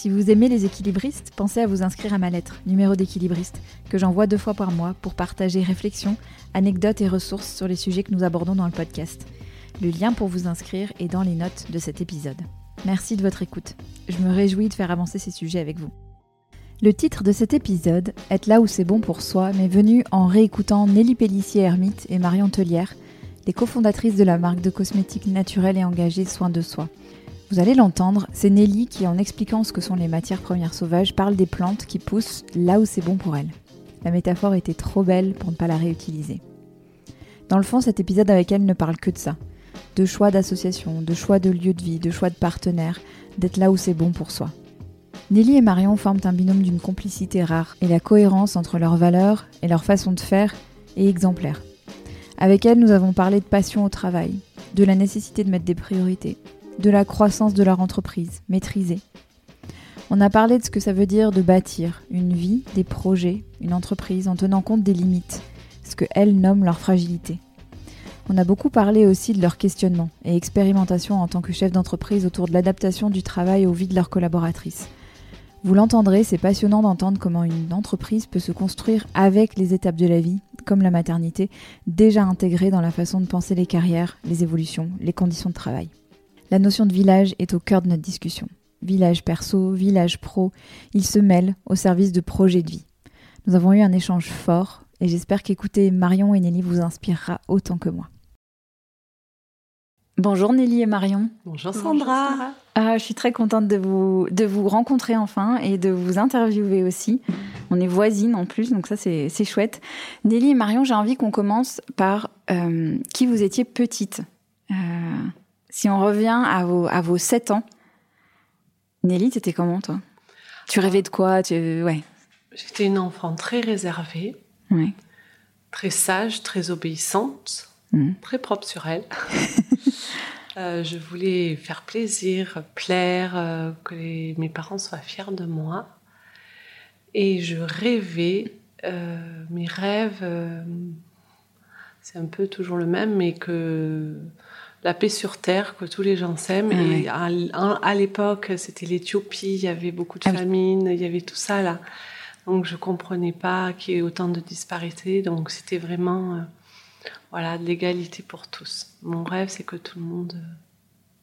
Si vous aimez les équilibristes, pensez à vous inscrire à ma lettre, numéro d'équilibriste, que j'envoie deux fois par mois pour partager réflexions, anecdotes et ressources sur les sujets que nous abordons dans le podcast. Le lien pour vous inscrire est dans les notes de cet épisode. Merci de votre écoute. Je me réjouis de faire avancer ces sujets avec vous. Le titre de cet épisode, Être là où c'est bon pour soi, m'est venu en réécoutant Nelly Pellissier-Hermite et Marion Tellière, les cofondatrices de la marque de cosmétiques naturels et engagés Soins de Soi. Vous allez l'entendre, c'est Nelly qui, en expliquant ce que sont les matières premières sauvages, parle des plantes qui poussent là où c'est bon pour elles. La métaphore était trop belle pour ne pas la réutiliser. Dans le fond, cet épisode avec elle ne parle que de ça. De choix d'association, de choix de lieu de vie, de choix de partenaire, d'être là où c'est bon pour soi. Nelly et Marion forment un binôme d'une complicité rare et la cohérence entre leurs valeurs et leur façon de faire est exemplaire. Avec elle, nous avons parlé de passion au travail, de la nécessité de mettre des priorités, de la croissance de leur entreprise, maîtrisée. On a parlé de ce que ça veut dire de bâtir une vie, des projets, une entreprise en tenant compte des limites, ce que elles nomment leur fragilité. On a beaucoup parlé aussi de leur questionnement et expérimentation en tant que chef d'entreprise autour de l'adaptation du travail aux vies de leurs collaboratrices. Vous l'entendrez, c'est passionnant d'entendre comment une entreprise peut se construire avec les étapes de la vie, comme la maternité, déjà intégrées dans la façon de penser les carrières, les évolutions, les conditions de travail. La notion de village est au cœur de notre discussion. Village perso, village pro, ils se mêlent au service de projets de vie. Nous avons eu un échange fort et j'espère qu'écouter Marion et Nelly vous inspirera autant que moi. Bonjour Nelly et Marion. Bonjour Sandra. Ah, je suis très contente de vous, de vous rencontrer enfin et de vous interviewer aussi. On est voisines en plus, donc ça c'est chouette. Nelly et Marion, j'ai envie qu'on commence par euh, qui vous étiez petite. Euh, si on revient à vos, à vos 7 ans, Nelly, t'étais comment toi? Tu rêvais de quoi? Tu... ouais. J'étais une enfant très réservée, très sage, très obéissante, mmh. très propre sur elle. Euh, je voulais faire plaisir, plaire, euh, que mes parents soient fiers de moi. Et je rêvais, euh, mes rêves, c'est un peu toujours le même, mais que la paix sur terre, que tous les gens s'aiment. et à, l'époque, c'était l'Éthiopie, il y avait beaucoup de ah famine, il y avait tout ça là. Donc je comprenais pas qu'il y ait autant de disparités. Donc c'était vraiment euh, voilà de l'égalité pour tous. Mon rêve, c'est que tout le monde, euh,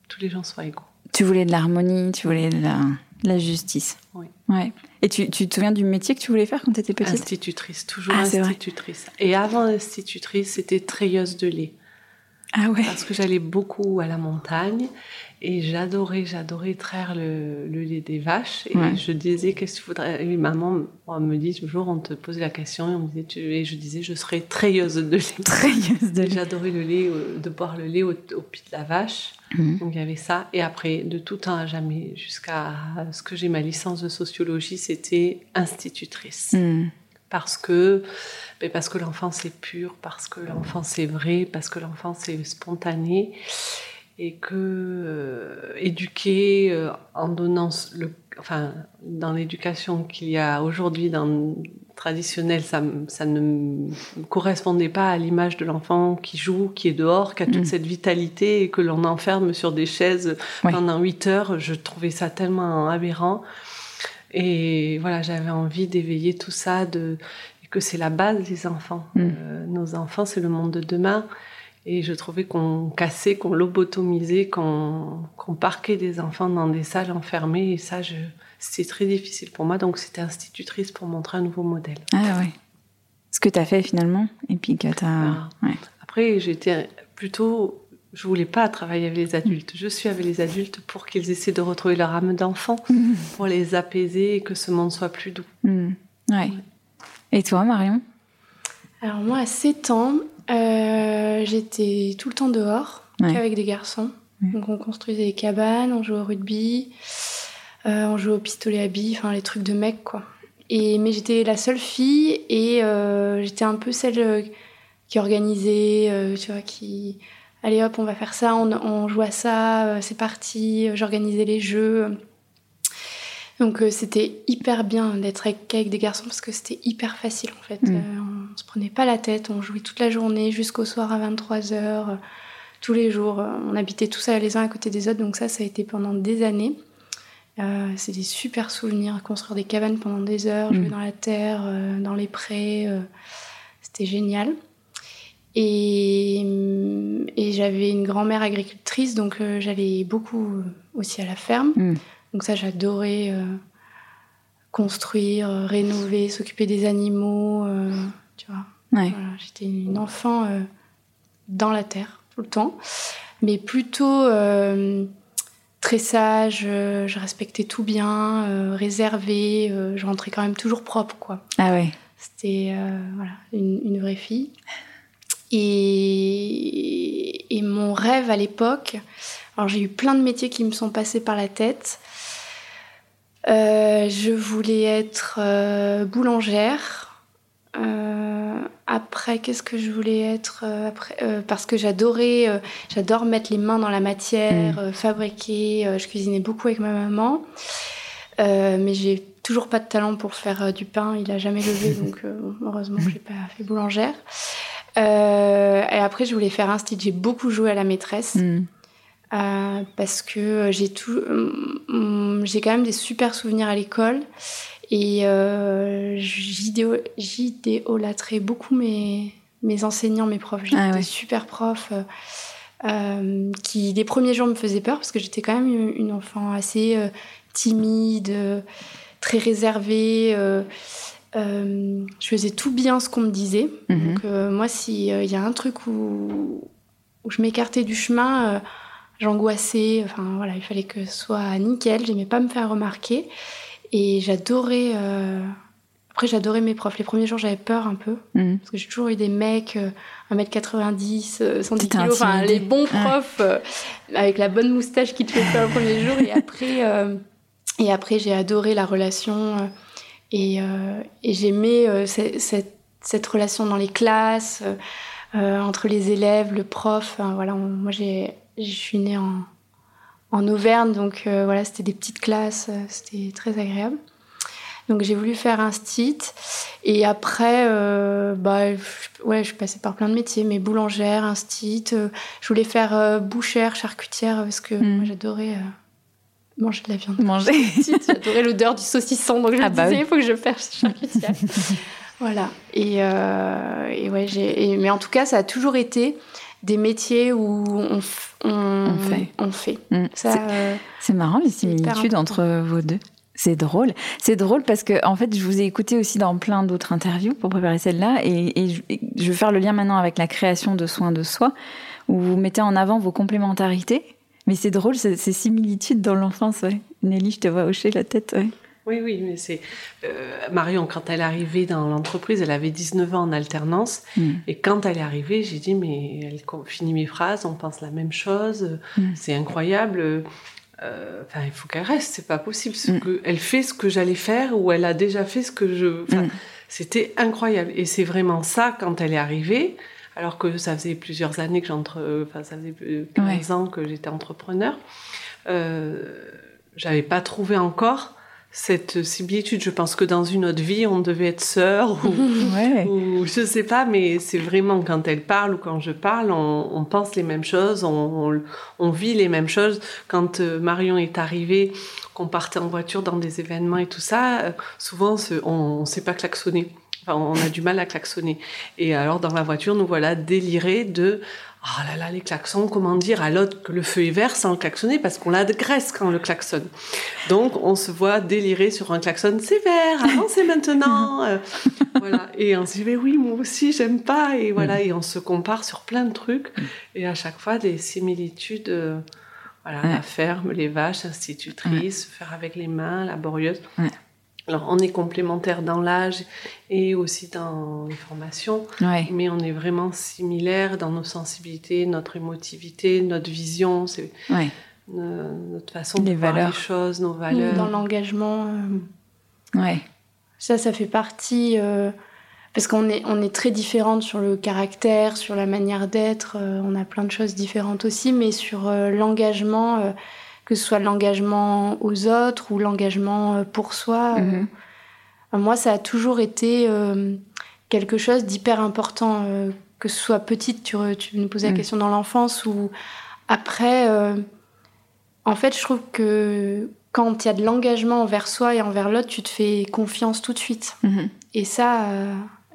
tous les gens soient égaux. Tu voulais de l'harmonie, tu voulais de la, justice. Oui. Ouais. Et tu, tu, te souviens du métier que tu voulais faire quand tu étais petite? Institutrice, toujours ah, institutrice. Et avant institutrice, c'était treilleuse de lait. Ah ouais. Parce que j'allais beaucoup à la montagne et j'adorais, j'adorais traire le, lait des vaches. Et je disais, qu'est-ce que tu voudrais et Maman on me dit toujours, on te posait la question et, on me disait, tu... et je disais, je serais treilleuse de lait. Treilleuse de lait. J'adorais le lait, euh, de boire le lait au, pied de la vache. Mhm. Donc il y avait ça. Et après, de tout temps à jamais, jusqu'à ce que j'ai ma licence de sociologie, c'était institutrice. Mhm. Parce que mais parce que l'enfance est pure, parce que l'enfance est vraie, parce que l'enfance est spontanée et que euh, éduquer euh, en donnant le, enfin dans l'éducation qu'il y a aujourd'hui dans traditionnelle, ça, ça ne correspondait pas à l'image de l'enfant qui joue, qui est dehors, qui a toute mm. cette vitalité et que l'on enferme sur des chaises pendant huit heures. Je trouvais ça tellement aberrant. Et voilà, j'avais envie d'éveiller tout ça, de que c'est la base des enfants. Mm. Euh, nos enfants, c'est le monde de demain. Et je trouvais qu'on cassait, qu'on lobotomisait, qu'on parquait des enfants dans des salles enfermées. Et ça, c'était très difficile pour moi. Donc, c'était institutrice pour montrer un nouveau modèle. Ah oui. Parce que tu as fait finalement. Et puis que tu as. Après, j'étais plutôt. Je voulais pas travailler avec les adultes. Je suis avec les adultes pour qu'ils essaient de retrouver leur âme d'enfant, pour les apaiser et que ce monde soit plus doux. Mm. Ouais. Et toi, Marion? Alors, moi, à 7 ans, euh, j'étais tout le temps dehors, avec des garçons. Donc, on construisait des cabanes, on jouait au rugby, euh, on jouait au pistolet à billes, enfin, les trucs de mecs, quoi. Et, mais j'étais la seule fille et euh, j'étais un peu celle qui organisait, tu vois, qui allez hop, on va faire ça, on, joue à ça, c'est parti, j'organisais les jeux. Donc c'était hyper bien d'être avec, des garçons parce que c'était hyper facile en fait. Mm. on se prenait pas la tête, on jouait toute la journée jusqu'au soir à 23h, tous les jours. On habitait tous les uns à côté des autres, donc ça, ça a été pendant des années. Euh, c'est des super souvenirs, construire des cabanes pendant des heures, jouer mm. dans la terre, euh, dans les prés. Euh, c'était génial. Et, et j'avais une grand-mère agricultrice, donc j'allais beaucoup aussi à la ferme. Mm. Donc ça, j'adorais construire, rénover, s'occuper des animaux. tu vois. J'étais une enfant dans la terre tout le temps, mais plutôt très sage, euh, je respectais tout bien, euh, réservée, euh, je rentrais quand même toujours propre, quoi. Ah ouais. C'était voilà, une, vraie fille. Et, et mon rêve à l'époque, alors j'ai eu plein de métiers qui me sont passés par la tête. je voulais être boulangère. Après, qu'est-ce que je voulais être euh, après, euh, Parce que j'adorais, euh, j'adore mettre les mains dans la matière, mm. fabriquer. je cuisinais beaucoup avec ma maman, mais j'ai toujours pas de talent pour faire du pain. Il a jamais levé, donc heureusement que j'ai pas fait boulangère. et après, je voulais faire un style. J'ai beaucoup joué à la maîtresse. Mm. parce que j'ai tout, mm, j'ai quand même des super souvenirs à l'école et euh, j'idéolâtrais beaucoup mes, mes enseignants, mes profs. J'étais ah super prof. Euh, euh, qui les premiers jours me faisaient peur parce que j'étais quand même une, enfant assez euh, timide, très réservée. je faisais tout bien ce qu'on me disait. Mhm. Donc moi, s'il y a un truc où, où je m'écartais du chemin, j'angoissais. Enfin voilà, il fallait que ce soit nickel. J'aimais pas me faire remarquer. Et j'adorais. Euh, après, j'adorais mes profs. Les premiers jours, j'avais peur un peu. Mhm. Parce que j'ai toujours eu des mecs 1m90, euh, 110 kg, enfin les bons profs euh, avec la bonne moustache qui te fait peur le premier jour. Et après, et après j'ai adoré la relation. et, et j'aimais cette, cette, relation dans les classes, entre les élèves, le prof. voilà, moi, j'ai, je suis née en, en Auvergne. Donc euh, voilà, c'était des petites classes, euh, c'était très agréable. Donc j'ai voulu faire un stit. Et après, euh, bah, ouais, je suis passée par plein de métiers, mais boulangère, un stit. je voulais faire bouchère, charcutière, parce que hmm. moi j'adorais manger de la viande. Manger. J'adorais l'odeur du saucisson, donc je ah me bah disais, il faut que je fasse charcutière. voilà. Et, et ouais, j'ai. Mais en tout cas, ça a toujours été des métiers où on, on, fait. On fait. Mm. Euh, c'est marrant les similitudes entre vos deux. C'est drôle. C'est drôle parce que, en fait, je vous ai écouté aussi dans plein d'autres interviews pour préparer celle-là. Et, je, je, vais faire le lien maintenant avec la création de soins de soi, où vous mettez en avant vos complémentarités. Mais c'est drôle, ces similitudes dans l'enfance. Ouais. Nelly, je te vois hocher la tête. Ouais. Oui, oui, mais c'est. Euh, Marion, quand elle est arrivée dans l'entreprise, elle avait 19 ans en alternance. Mm. Et quand elle est arrivée, j'ai dit, mais elle finit mes phrases, on pense la même chose, mm. c'est incroyable. Euh, enfin, il faut qu'elle reste, c'est pas possible. Ce mm. que, elle fait ce que j'allais faire ou elle a déjà fait ce que je. C'était incroyable. Et c'est vraiment ça quand elle est arrivée. Alors que ça faisait plusieurs années que j'entre, enfin ça faisait 15 ans que j'étais entrepreneur, euh, j'avais pas trouvé encore cette similitude. Je pense que dans une autre vie, on devait être sœurs ou, ou je sais pas, mais c'est vraiment quand elle parle ou quand je parle, on, pense les mêmes choses, on, vit les mêmes choses. Quand euh, Marion est arrivée, qu'on partait en voiture dans des événements et tout ça, euh, souvent on ne sait pas klaxonner. on a du mal à klaxonner. Et alors, dans la voiture, nous voilà délirés de oh là là, les klaxons, comment dire à l'autre que le feu est vert sans klaxonner parce qu'on l'agresse quand on le klaxonne. Donc, on se voit délirer sur un klaxon, c'est vert, avancez maintenant. Euh, voilà. Et on se dit, mais oui, moi aussi, j'aime pas. Et voilà. Et on se compare sur plein de trucs. Et à chaque fois, des similitudes. Euh, voilà, la ferme, les vaches, institutrices, faire avec les mains, laborieuse. Alors, on est complémentaires dans l'âge et aussi dans les formations, mais on est vraiment similaires dans nos sensibilités, notre émotivité, notre vision, c'est notre façon de voir les choses, nos valeurs. Dans l'engagement. Euh, ouais. Ça, ça fait partie. Euh, parce qu'on est, on est très différentes sur le caractère, sur la manière d'être, euh, on a plein de choses différentes aussi, mais sur l'engagement que ce soit l'engagement aux autres ou l'engagement euh, pour soi. Euh, mhm. moi, ça a toujours été euh, quelque chose d'hyper important, que ce soit petite, tu, tu nous posais la mhm. question dans l'enfance, ou après, en fait, je trouve que quand il y a de l'engagement envers soi et envers l'autre, tu te fais confiance tout de suite. Mhm. Et ça,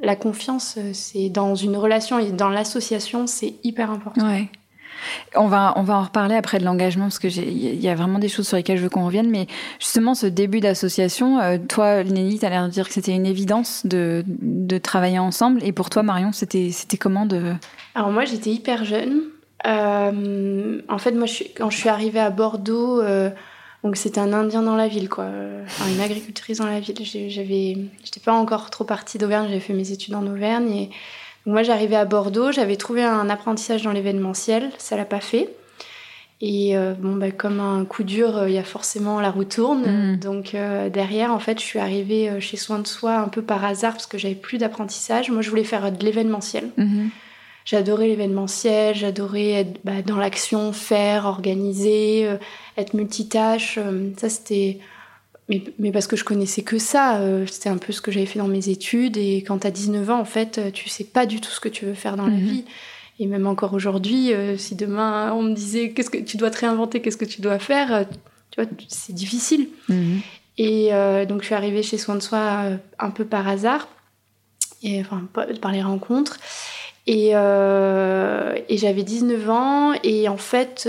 la confiance, c'est dans une relation et dans l'association, c'est hyper important. Ouais. On va, on va en reparler après de l'engagement parce qu'il y a vraiment des choses sur lesquelles je veux qu'on revienne. Mais justement, ce début d'association, euh, toi, Nelly, tu as l'air de dire que c'était une évidence de, de, travailler ensemble. Et pour toi, Marion, c'était comment de? Alors, moi, j'étais hyper jeune. Euh, en fait, moi, quand je suis arrivée à Bordeaux, euh, donc c'était un Indien dans la ville, quoi. Une agricultrice dans la ville. J'avais, j'étais pas encore trop partie d'Auvergne, j'avais fait mes études en Auvergne moi, j'arrivais à Bordeaux, j'avais trouvé un apprentissage dans l'événementiel, ça l'a pas fait. Et euh, bon, bah, comme un coup dur, euh, il y a forcément la roue tourne. Mm. Donc euh, derrière, en fait, je suis arrivée chez Soin de Soi un peu par hasard parce que j'avais plus d'apprentissage. Moi, je voulais faire de l'événementiel. Mm-hmm. J'adorais l'événementiel, j'adorais être bah, dans l'action, faire, organiser, être multitâche. ça, c'était mais, parce que je connaissais que ça, euh, c'était un peu ce que j'avais fait dans mes études. Et quand tu as 19 ans, en fait, euh, tu sais pas du tout ce que tu veux faire dans la mhm. vie. Et même encore aujourd'hui, euh, si demain on me disait qu'est-ce que tu dois te réinventer, qu'est-ce que tu dois faire, tu vois, c'est difficile. Mhm. Et donc je suis arrivée chez Soin de Soi un peu par hasard, et, enfin par les rencontres. Et, et j'avais 19 ans, et en fait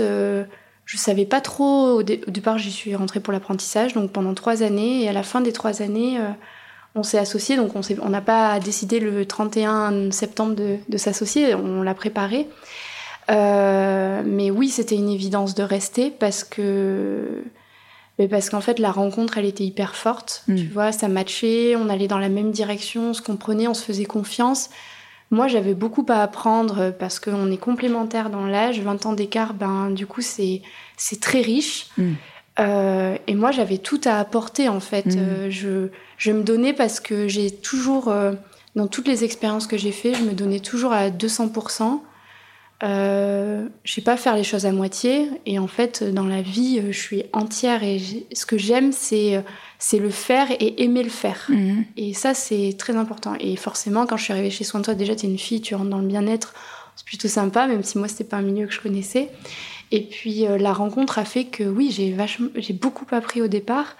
je savais pas trop. Au, départ, j'y suis rentrée pour l'apprentissage, donc pendant trois années. Et à la fin des trois années, euh, on s'est associés. Donc on n'a pas décidé le 31 septembre de, s'associer, on l'a préparé. Euh, mais oui, c'était une évidence de rester parce que. Mais parce qu'en fait, la rencontre, elle était hyper forte. Mm. Tu vois, ça matchait, on allait dans la même direction, on se comprenait, on se faisait confiance. Moi, j'avais beaucoup à apprendre parce qu'on est complémentaires dans l'âge. 20 ans d'écart, ben, du coup, c'est, c'est très riche. Mm. Euh, et moi, j'avais tout à apporter, en fait. Mm. Euh, je, je me donnais parce que j'ai toujours, euh, dans toutes les expériences que j'ai faites, je me donnais toujours à 200%. Euh, je sais pas faire les choses à moitié et en fait dans la vie je suis entière et ce que j'aime c'est c'est le faire et aimer le faire. Mhm. et ça c'est très important. Et forcément quand je suis arrivée chez Soin de Toi déjà tu es une fille tu rentres dans le bien-être c'est plutôt sympa même si moi c'était pas un milieu que je connaissais. Et puis euh, la rencontre a fait que oui j'ai vachement j'ai beaucoup appris au départ.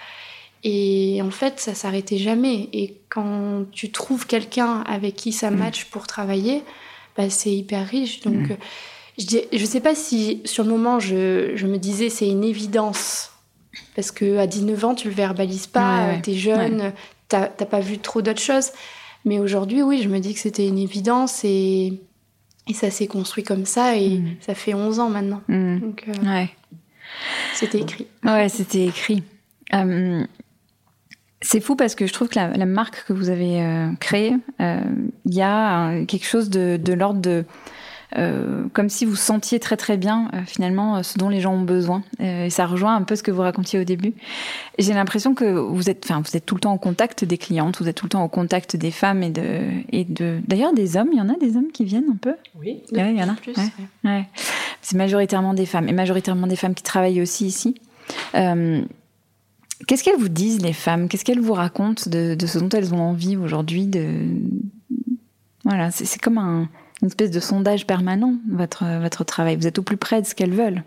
Et en fait ça s'arrêtait jamais. Et quand tu trouves quelqu'un avec qui ça mhm. match pour travailler bah, c'est hyper riche. Donc, mm. euh, je ne sais pas si sur le moment je, je me disais c'est une évidence. Parce que à 19 ans, tu le verbalises pas, tu es jeune, tu n'as pas vu trop d'autres choses. Mais aujourd'hui, oui, je me dis que c'était une évidence et, et ça s'est construit comme ça et mm. ça fait 11 ans maintenant. Mm. Donc, euh, ouais. C'était écrit. Ouais, c'était écrit. Euh, c'est fou parce que je trouve que la, marque que vous avez euh, créée, euh, il y a quelque chose de, l'ordre de... Euh, comme si vous sentiez très très bien finalement ce dont les gens ont besoin. et ça rejoint un peu ce que vous racontiez au début. J'ai l'impression que vous êtes, enfin, vous êtes tout le temps en contact des clientes, vous êtes tout le temps au contact des femmes et de, et de, d'ailleurs des hommes. Il y en a des hommes qui viennent un peu? Oui, il y en a. Plus, ouais. C'est majoritairement des femmes et majoritairement des femmes qui travaillent aussi ici. Qu'est-ce qu'elles vous disent, les femmes? Qu'est-ce qu'elles vous racontent de, ce dont elles ont envie aujourd'hui de... Voilà, c'est comme un, une espèce de sondage permanent, votre, votre travail. Vous êtes au plus près de ce qu'elles veulent.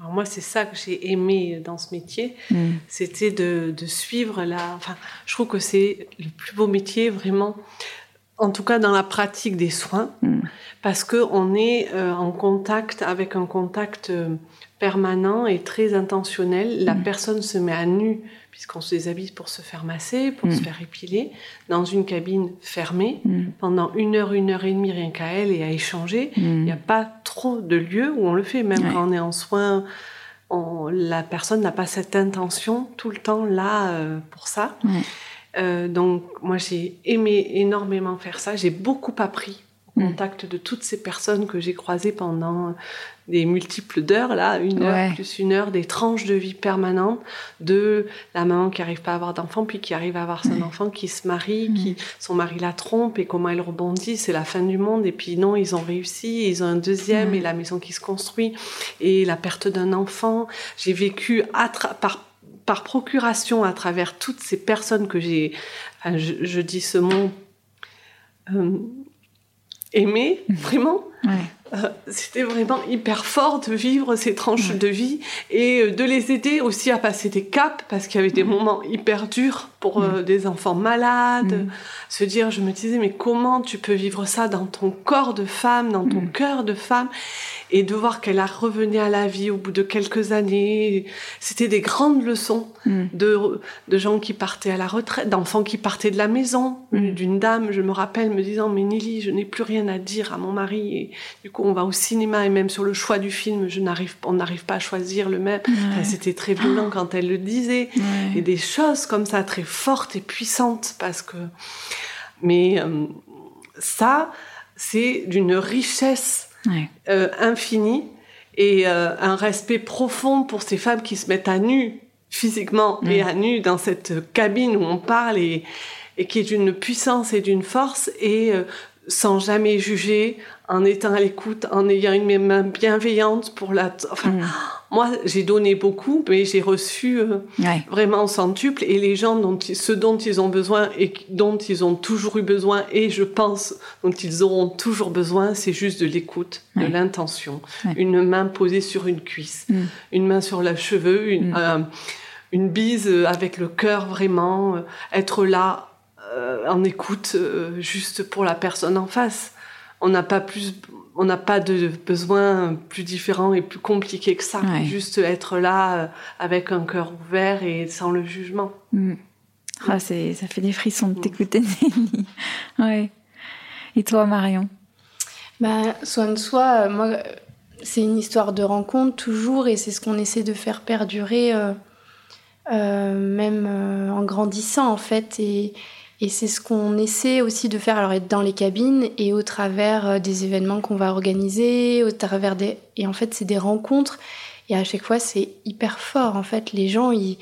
Alors moi, c'est ça que j'ai aimé dans ce métier, mm. c'était de, de, suivre la. Enfin, je trouve que c'est le plus beau métier vraiment, en tout cas dans la pratique des soins, mm. parce que on est euh, en contact avec un contact euh, permanent et très intentionnel. La mm. personne se met à nu puisqu'on se déshabille pour se faire masser, pour se faire épiler, dans une cabine fermée, pendant une heure, une heure et demie, rien qu'à elle et à échanger. Il n'y a pas trop de lieux où on le fait, même quand on est en soins la personne n'a pas cette intention tout le temps là euh, pour ça. Euh, donc moi j'ai aimé énormément faire ça. J'ai beaucoup appris mm. Contact de toutes ces personnes que j'ai croisées pendant des multiples d'heures, là, une heure plus une heure, des tranches de vie permanentes de la maman qui arrive pas à avoir d'enfant, puis qui arrive à avoir son enfant, qui se marie, qui mm. son mari la trompe et comment elle rebondit, c'est la fin du monde. Et puis non, ils ont réussi, ils ont un deuxième et la maison qui se construit et la perte d'un enfant. J'ai vécu par par procuration à travers toutes ces personnes que j'ai, je, dis ce mot, euh, aimé, vraiment. Euh, c'était vraiment hyper fort de vivre ces tranches de vie et euh, de les aider aussi à passer des caps parce qu'il y avait des moments hyper durs pour euh, des enfants malades. Se dire, je me disais, mais comment tu peux vivre ça dans ton corps de femme, dans ton cœur de femme? Et de voir qu'elle a revenu à la vie au bout de quelques années. C'était des grandes leçons de, de gens qui partaient à la retraite, d'enfants qui partaient de la maison, d'une dame, je me rappelle, me disant, mais Nili, je n'ai plus rien à dire à mon mari et du coup, on va au cinéma et même sur le choix du film, je n'arrive, on n'arrive pas à choisir le même. c'était très violent quand elle le disait. Et des choses comme ça, très fortes et puissantes, parce que. Mais euh, ça, c'est d'une richesse euh, infinie et euh, un respect profond pour ces femmes qui se mettent à nu physiquement et à nu dans cette cabine où on parle et, et qui est d'une puissance et d'une force et sans jamais juger, en étant à l'écoute, en ayant une main bienveillante pour la... Enfin, mm. moi, j'ai donné beaucoup, mais j'ai reçu euh, vraiment centuple. Et les gens, dont, ce dont ils ont besoin et dont ils ont toujours eu besoin, et je pense dont ils auront toujours besoin, c'est juste de l'écoute, de l'intention. Une main posée sur une cuisse, mm. une main sur le cheveu, une, mm. euh, une bise avec le cœur vraiment, euh, être là en écoute juste pour la personne en face on n'a pas plus, on n'a pas de besoin plus différent et plus compliqué que ça. Juste être là euh, avec un cœur ouvert et sans le jugement. Mm. Ah, c'est, ça fait des frissons de mm. t'écouter, Nelly. ouais. Et toi, Marion? Bah, Soin de soi, euh, moi, c'est une histoire de rencontre toujours et c'est ce qu'on essaie de faire perdurer, euh, même en grandissant en fait. Et, et c'est ce qu'on essaie aussi de faire, alors être dans les cabines et au travers euh, des événements qu'on va organiser, au travers des... Et en fait, c'est des rencontres. Et à chaque fois, c'est hyper fort. En fait, les gens, ils,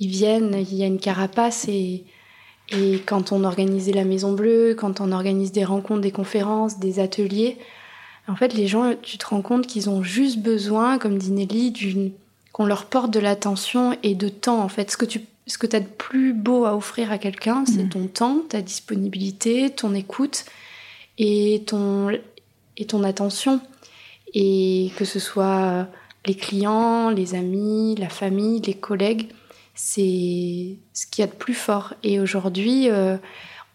ils viennent, il y a une carapace et, et quand on organisait la Maison Bleue, quand on organise des rencontres, des conférences, des ateliers, en fait, les gens, tu te rends compte qu'ils ont juste besoin, comme dit Nelly, qu'on leur porte de l'attention et de temps. En fait, ce que tu ce que tu as de plus beau à offrir à quelqu'un, c'est mm. ton temps, ta disponibilité, ton écoute et ton, et ton attention. Et que ce soit les clients, les amis, la famille, les collègues, c'est ce qu'il y a de plus fort. Et aujourd'hui, euh,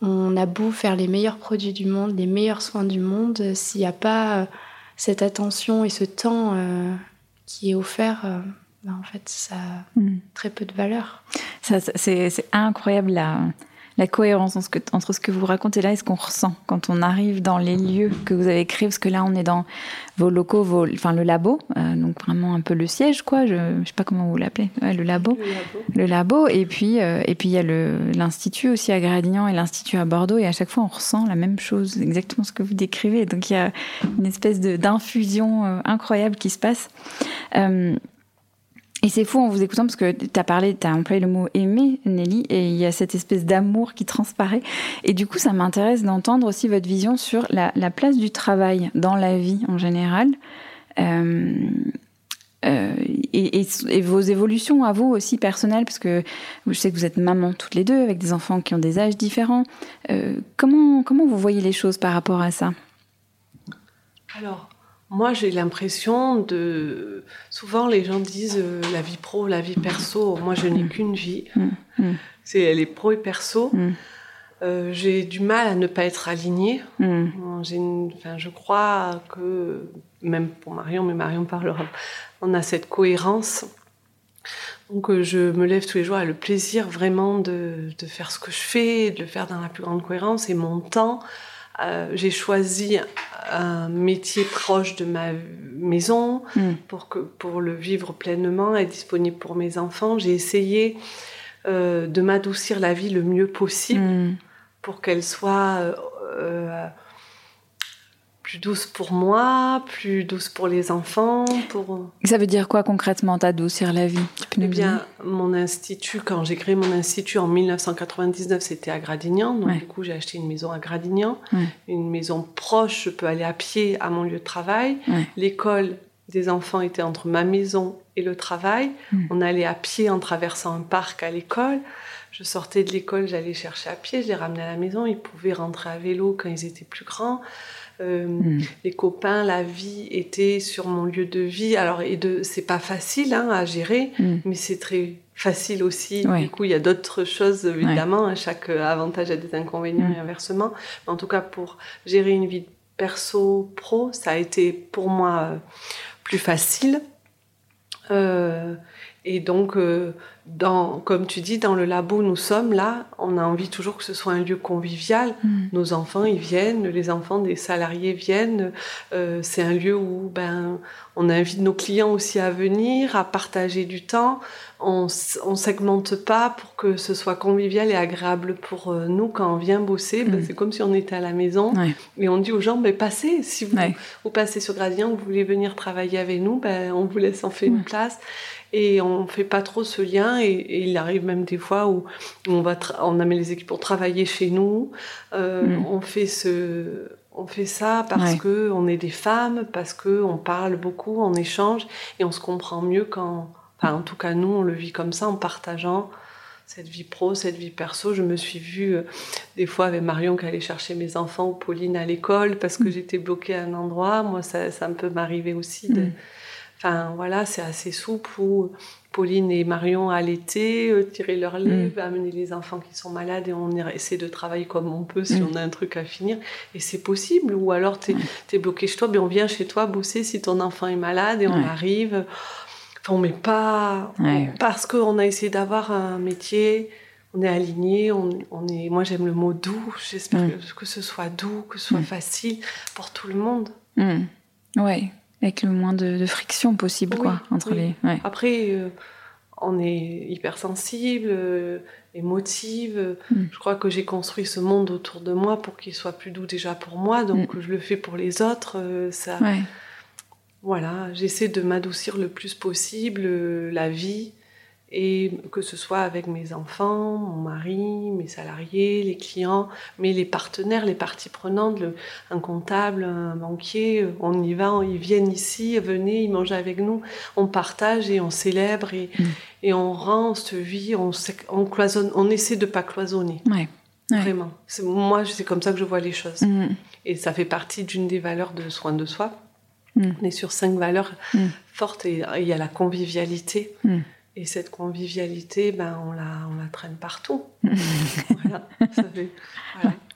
on a beau faire les meilleurs produits du monde, les meilleurs soins du monde, s'il n'y a pas euh, cette attention et ce temps euh, qui est offert bah, en fait, ça a hmm. très peu de valeur. C'est incroyable la, la cohérence entre ce, que, vous racontez là et ce qu'on ressent quand on arrive dans les lieux que vous avez créés, parce que là, on est dans vos locaux, vos, enfin le labo, euh, donc vraiment un peu le siège, quoi. Je ne sais pas comment vous l'appelez, le labo. Le labo. Et puis, euh, et puis il y a l'institut aussi à Gradignan et l'institut à Bordeaux, et à chaque fois, on ressent la même chose, exactement ce que vous décrivez. Donc il y a une espèce d'infusion euh, incroyable qui se passe. Et c'est fou en vous écoutant parce que tu as parlé, tu as employé le mot aimer, Nelly, et il y a cette espèce d'amour qui transparaît. Et du coup, ça m'intéresse d'entendre aussi votre vision sur la, place du travail dans la vie en général. Euh, euh, et, vos évolutions à vous aussi personnelles, parce que je sais que vous êtes maman toutes les deux, avec des enfants qui ont des âges différents. Euh, comment, comment vous voyez les choses par rapport à ça? Alors, moi, j'ai l'impression de. Souvent, les gens disent euh, la vie pro, la vie perso. Moi, je n'ai mm. qu'une vie. Mm. C'est elle est pro et perso. Euh, j'ai du mal à ne pas être alignée. Enfin, je crois que, même pour Marion, mais Marion parlera, on a cette cohérence. Donc, euh, je me lève tous les jours à le plaisir vraiment de, de, faire ce que je fais, de le faire dans la plus grande cohérence. Et mon temps, euh, j'ai choisi un métier proche de ma maison hmm. pour, que, pour le vivre pleinement, être disponible pour mes enfants. J'ai essayé euh, de m'adoucir la vie le mieux possible hmm. pour qu'elle soit euh, plus douce pour moi, plus douce pour les enfants. Pour... Ça veut dire quoi concrètement, t'adoucir la vie Eh bien, mon institut, quand j'ai créé mon institut en 1999, c'était à Gradignan. Donc, du coup, j'ai acheté une maison à Gradignan, une maison proche. Je peux aller à pied à mon lieu de travail. L'école des enfants était entre ma maison et le travail. Hmm. On allait à pied en traversant un parc à l'école. Je sortais de l'école, j'allais chercher à pied, je les ramenais à la maison. Ils pouvaient rentrer à vélo quand ils étaient plus grands. Euh, hmm. Les copains, la vie était sur mon lieu de vie. Alors, et de, c'est pas facile hein, à gérer, hmm. mais c'est très facile aussi. Du coup, il y a d'autres choses, évidemment. Hein. chaque avantage a des inconvénients hmm. et inversement. Mais en tout cas, pour gérer une vie perso, pro, ça a été pour moi euh, plus facile. Euh, et donc, euh, dans, comme tu dis, dans le labo, nous sommes là, on a envie toujours que ce soit un lieu convivial. Mm. Nos enfants, ils viennent, les enfants des salariés viennent. Euh, c'est un lieu où ben, on invite nos clients aussi à venir, à partager du temps. On ne segmente pas pour que ce soit convivial et agréable pour euh, nous quand on vient bosser. Ben, mm. c'est comme si on était à la maison. Et on dit aux gens, ben, passez. Si vous, vous passez sur Gradient, vous voulez venir travailler avec nous, ben, on vous laisse en fait une place et on fait pas trop ce lien et, il arrive même des fois où on va on amène les équipes pour travailler chez nous euh, mm. on fait ce on fait ça parce que on est des femmes parce que on parle beaucoup on échange et on se comprend mieux quand enfin en tout cas nous on le vit comme ça en partageant cette vie pro, cette vie perso. Je me suis vue euh, des fois avec Marion qui allait chercher mes enfants ou Pauline à l'école parce que mm. j'étais bloquée à un endroit. Moi, ça, ça peut m'arriver aussi de, mm. Enfin, voilà, c'est assez souple où Pauline et Marion allaitaient, euh, tirer leur mm. amener les enfants qui sont malades et on essaie de travailler comme on peut si mm. on a un truc à finir. Et c'est possible. Ou alors, tu es, bloqué chez toi, mais on vient chez toi bosser si ton enfant est malade et on arrive. Enfin, on met pas. parce qu'on a essayé d'avoir un métier on est aligné, on, est. Moi, j'aime le mot doux. J'espère mm. que, ce soit doux, que ce soit facile pour tout le monde. Ouais. Avec le moins de, friction possible, quoi, entre les. Après, euh, on est hypersensible, euh, émotive. Mm. Je crois que j'ai construit ce monde autour de moi pour qu'il soit plus doux déjà pour moi, donc mm. je le fais pour les autres. Euh, ça. Voilà, j'essaie de m'adoucir le plus possible la vie et que ce soit avec mes enfants, mon mari, mes salariés, les clients, mais les partenaires, les parties prenantes, un comptable, un banquier, on y va, ils viennent ici, venez, ils mangent avec nous, on partage et on célèbre et, mm. et on rend cette vie, on, on, cloisonne, on essaie de pas cloisonner. Ouais. Vraiment. Moi, c'est comme ça que je vois les choses. Mm. Et ça fait partie d'une des valeurs de soin de soi. Mm. On est sur cinq valeurs fortes et il y a la convivialité. Et cette convivialité, ben, on, la, on la traîne partout. voilà,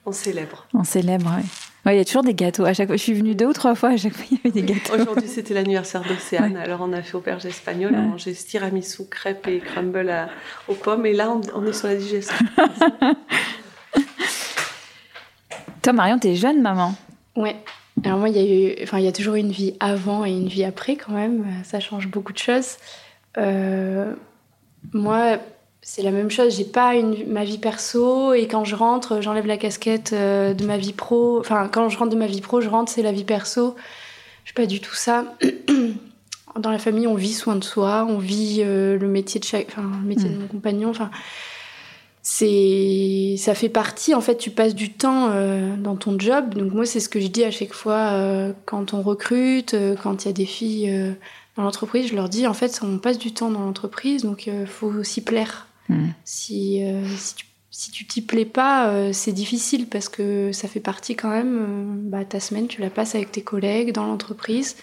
on célèbre. On célèbre, oui. Il y a toujours des gâteaux. À chaque fois, je suis venue deux ou trois fois, à chaque fois, il y avait des gâteaux. Aujourd'hui, c'était l'anniversaire d'Océane. Alors, on a fait auberge espagnole, on a mangé tiramisu, crêpes et crumble aux pommes. Et là, on, est sur la digestion. Toi, Marion, t'es jeune maman. Ouais. Alors moi, il y a eu, enfin, il y a toujours une vie avant et une vie après quand même. Ça change beaucoup de choses. Euh, moi, c'est la même chose. J'ai pas une, ma vie perso et quand je rentre, j'enlève la casquette euh, de ma vie pro. Enfin, quand je rentre de ma vie pro, je rentre, c'est la vie perso. Je suis pas du tout ça. Dans la famille, on vit soin de soi, on vit euh, le métier de chaque, enfin, le métier de mm. mon compagnon. Enfin, c'est, ça fait partie. En fait, tu passes du temps dans ton job. Donc moi, c'est ce que je dis à chaque fois quand on recrute, quand il y a des filles dans l'entreprise, je leur dis en fait, on passe du temps dans l'entreprise, donc il euh, faut s'y plaire. Hmm. Si, euh, si tu t'y plais pas, c'est difficile parce que ça fait partie quand même. bah, ta semaine, tu la passes avec tes collègues dans l'entreprise.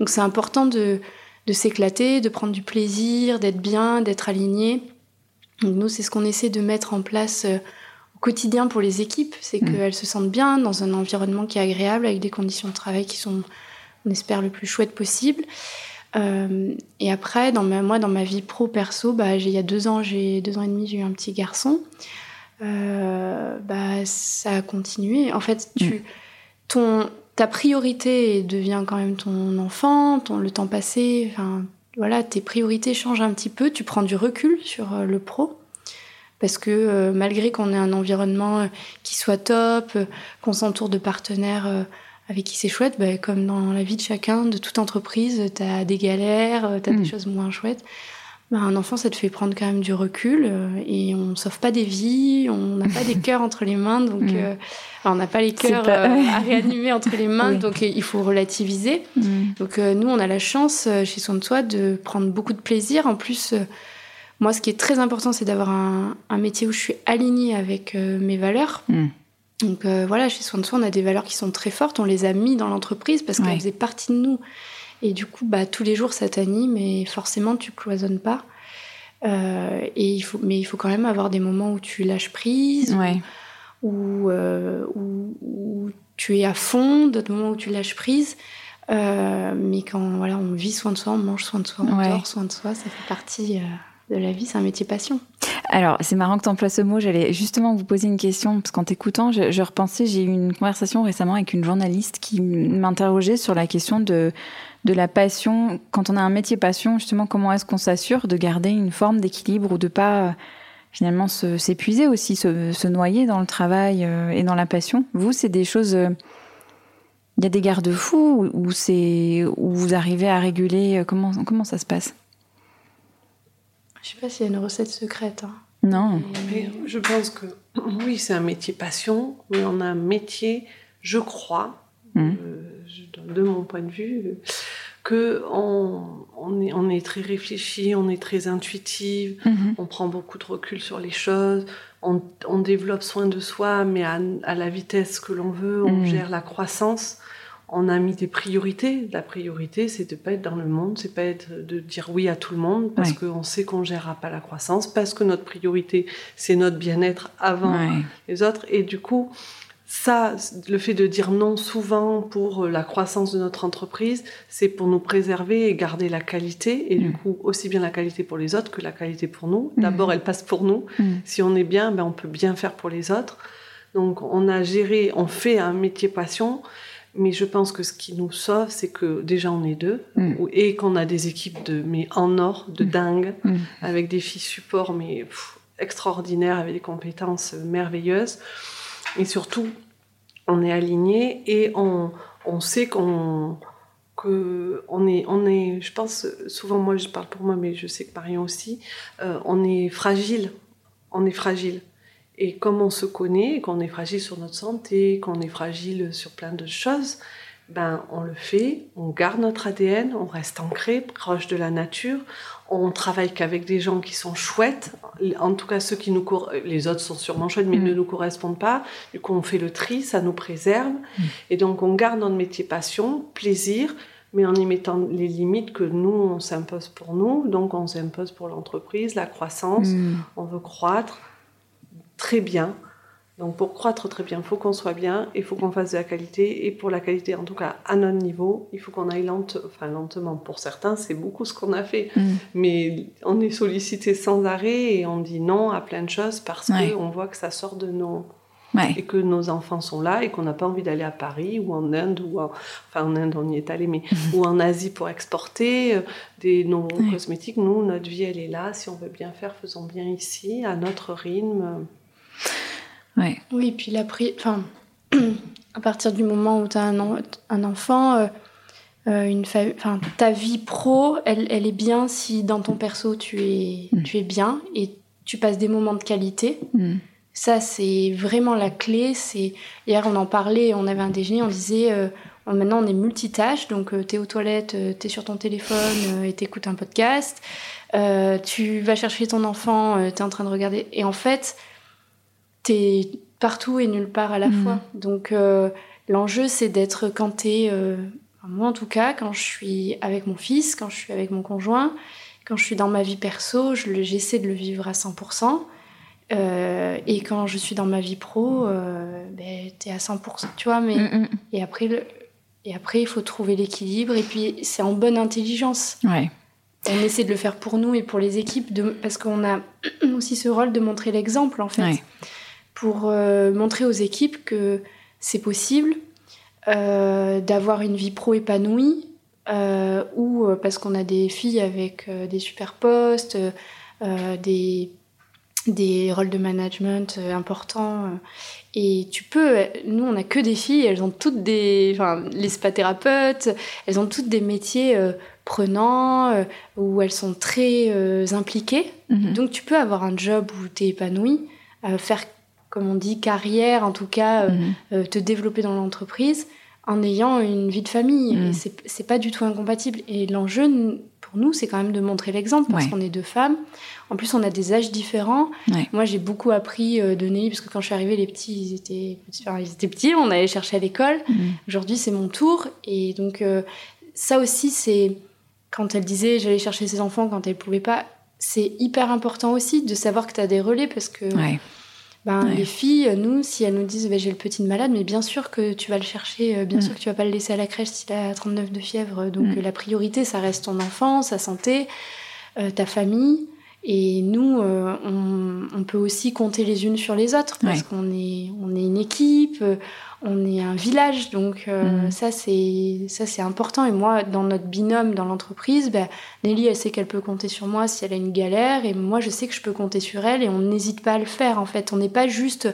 Donc c'est important de, de s'éclater, de prendre du plaisir, d'être bien, d'être aligné. Donc nous, c'est ce qu'on essaie de mettre en place au quotidien pour les équipes, c'est mm. qu'elles se sentent bien dans un environnement qui est agréable, avec des conditions de travail qui sont, on espère, le plus chouette possible. Euh, et après, dans ma, moi, dans ma vie pro-perso, bah, il y a deux ans, j'ai deux ans et demi, j'ai eu un petit garçon. Euh, bah, ça a continué. En fait, tu, mm. ton, ta priorité devient quand même ton enfant, ton, le temps passé. Enfin, voilà, tes priorités changent un petit peu. Tu prends du recul sur euh, le pro parce que euh, malgré qu'on ait un environnement qui soit top, qu'on s'entoure de partenaires avec qui c'est chouette, bah, comme dans la vie de chacun, de toute entreprise, tu as des galères, tu as des mm. choses moins chouettes. Bah, un enfant, ça te fait prendre quand même du recul et on sauve pas des vies, on n'a pas des cœurs entre les mains, donc mm. on n'a pas les cœurs à réanimer entre les mains, donc il faut relativiser. Mm. Donc nous, on a la chance chez Soin de Soi de prendre beaucoup de plaisir. En plus, moi, ce qui est très important, c'est d'avoir un, métier où je suis alignée avec euh, mes valeurs. Donc euh, voilà, chez Soin de Soi, on a des valeurs qui sont très fortes. On les a mis dans l'entreprise parce qu'elles faisaient partie de nous. Et du coup, bah, tous les jours, ça t'anime et forcément, tu cloisonnes pas. Euh, et il faut, mais il faut quand même avoir des moments où tu lâches prise, où, où, tu es à fond, d'autres moments où tu lâches prise. mais quand voilà, on vit soin de soi, on mange soin de soi, on dort soin de soi, ça fait partie de la vie, c'est un métier passion. Alors, c'est marrant que tu emploies ce mot. J'allais justement vous poser une question, parce qu'en t'écoutant, je, repensais, j'ai eu une conversation récemment avec une journaliste qui m'interrogeait sur la question de, la passion. Quand on a un métier passion, justement, comment est-ce qu'on s'assure de garder une forme d'équilibre ou de pas finalement s'épuiser aussi, se, noyer dans le travail euh, et dans la passion? Vous, c'est des choses... Euh, il y a des garde-fous où, où vous arrivez à réguler euh, comment ça se passe? Je sais pas s'il y a une recette secrète. Hein. Non. Mais je pense que oui, c'est un métier passion, mais on a un métier, je crois, hmm. euh, de mon point de vue, que on, est, on est très réfléchi, on est très intuitive, hmm. on prend beaucoup de recul sur les choses, on, développe soin de soi, mais à, la vitesse que l'on veut, on hmm. gère la croissance on a mis des priorités. La priorité, c'est de pas être dans le monde, c'est pas être de dire oui à tout le monde parce qu'on sait qu'on gérera pas la croissance, parce que notre priorité, c'est notre bien-être avant les autres. Et du coup, ça, le fait de dire non souvent pour la croissance de notre entreprise, c'est pour nous préserver et garder la qualité, et du mm. coup aussi bien la qualité pour les autres que la qualité pour nous. Mm. D'abord, elle passe pour nous. Mm. Si on est bien, ben on peut bien faire pour les autres. Donc, on a géré, on fait un métier passion mais je pense que ce qui nous sauve, c'est que déjà on est deux mm. et qu'on a des équipes de mais en or, de mm. dingue, mm. avec des filles support mais extraordinaires, avec des compétences merveilleuses. Et surtout, on est alignés et on, on sait qu'on que on est, on est, je pense souvent moi je parle pour moi, mais je sais que Marion aussi, euh, on est fragile, on est fragile. Et comme on se connaît, qu'on est fragile sur notre santé, qu'on est fragile sur plein de choses, ben on le fait, on garde notre ADN, on reste ancré, proche de la nature, on travaille qu'avec des gens qui sont chouettes, en tout cas ceux qui nous les autres sont sûrement chouettes mais mm. ne nous correspondent pas. Du coup on fait le tri, ça nous préserve mm. et donc on garde notre métier passion, plaisir, mais en y mettant les limites que nous on s'impose pour nous, donc on s'impose pour l'entreprise, la croissance, mm. on veut croître très bien. Donc pour croître très bien, il faut qu'on soit bien, il faut qu'on fasse de la qualité. Et pour la qualité, en tout cas à notre niveau, il faut qu'on aille lente, enfin, lentement. Pour certains, c'est beaucoup ce qu'on a fait. Mm. Mais on est sollicité sans arrêt et on dit non à plein de choses parce qu'on voit que ça sort de nos... Et que nos enfants sont là et qu'on n'a pas envie d'aller à Paris ou en Inde, ou enfin en Inde on y est allé, mais ou en Asie pour exporter euh, des nos cosmétiques. Nous, notre vie, elle est là. Si on veut bien faire, faisons bien ici, à notre rythme. Oui, puis la enfin, à partir du moment où tu as un, un enfant, euh, euh, une enfin, ta vie pro, elle, elle, est bien si dans ton perso tu es, mm. tu es bien et tu passes des moments de qualité. Mm. Ça, c'est vraiment la clé. C'est Hier, on en parlait, on avait un déjeuner, on disait euh, maintenant on est multitâche, donc tu es aux toilettes, tu es sur ton téléphone et tu écoutes un podcast. tu vas chercher ton enfant, tu es en train de regarder. Et en fait, t'es partout et nulle part à la mm. fois. Donc euh, l'enjeu, c'est d'être quand t'es, euh, moi en tout cas, quand je suis avec mon fils, quand je suis avec mon conjoint, quand je suis dans ma vie perso, j'essaie de le vivre à 100%. Euh, et quand je suis dans ma vie pro, ben, t'es à 100%, tu vois. Mais, mm, mm. Et après, et après, il faut trouver l'équilibre. Et puis, c'est en bonne intelligence. Ouais. On essaie de le faire pour nous et pour les équipes, de, parce qu'on a aussi ce rôle de montrer l'exemple, en fait. Ouais pour euh, montrer aux équipes que c'est possible euh, d'avoir une vie pro épanouie euh, ou parce qu'on a des filles avec des super postes, des, des rôles de management importants. Et tu peux, nous on n'a que des filles, elles ont toutes des, enfin les spa-thérapeutes, elles ont toutes des métiers prenants, où elles sont très impliquées. Mm-hmm. Donc tu peux avoir un job où tu es épanoui, faire comme on dit, carrière, en tout cas, euh, mhm. euh, te développer dans l'entreprise en ayant une vie de famille. Et c'est pas du tout incompatible. Et l'enjeu, pour nous, c'est quand même de montrer l'exemple parce qu'on est deux femmes. En plus, on a des âges différents. Moi, j'ai beaucoup appris euh, de Nelly parce que quand je suis arrivée, les petits, ils étaient, ils étaient petits. On allait chercher à l'école. Mhm. Aujourd'hui, c'est mon tour. Et donc, ça aussi, c'est quand elle disait j'allais chercher ses enfants quand elle pouvait pas. C'est hyper important aussi de savoir que tu as des relais parce que ben, Les filles, nous, si elles nous disent bah, j'ai le petit malade, mais bien sûr que tu vas le chercher, euh, bien mm. sûr que tu vas pas le laisser à la crèche s'il a 39 de fièvre. Donc mm. la priorité, ça reste ton enfant, sa santé, euh, ta famille. Et nous, euh, on, peut aussi compter les unes sur les autres parce qu'on est, on est une équipe, on est un village, donc euh, mm. ça c'est ça c'est important. Et moi, dans notre binôme dans l'entreprise, bah, Nelly, elle sait qu'elle peut compter sur moi si elle a une galère, et moi je sais que je peux compter sur elle, et on n'hésite pas à le faire. En fait, on n'est pas juste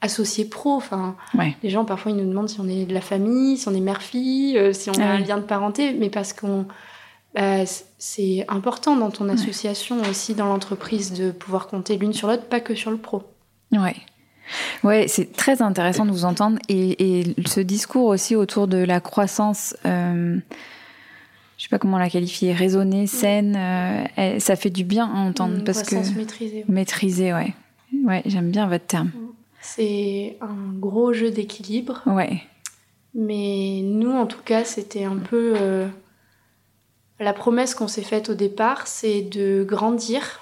associé pro. Enfin, les gens parfois ils nous demandent si on est de la famille, si on est mère-fille, euh, si on a un lien de parenté, mais parce qu'on bah, c'est important dans ton association aussi dans l'entreprise de pouvoir compter l'une sur l'autre, pas que sur le pro. Ouais. Ouais, c'est très intéressant de vous entendre et, ce discours aussi autour de la croissance. Euh, je sais pas comment la qualifier, raisonnée, saine, euh, ça fait du bien à entendre parce que maîtrisée. Maîtrisée, ouais. Ouais, j'aime bien votre terme. C'est un gros jeu d'équilibre. Ouais. Mais nous, en tout cas, c'était un peu euh, la promesse qu'on s'est faite au départ, c'est de grandir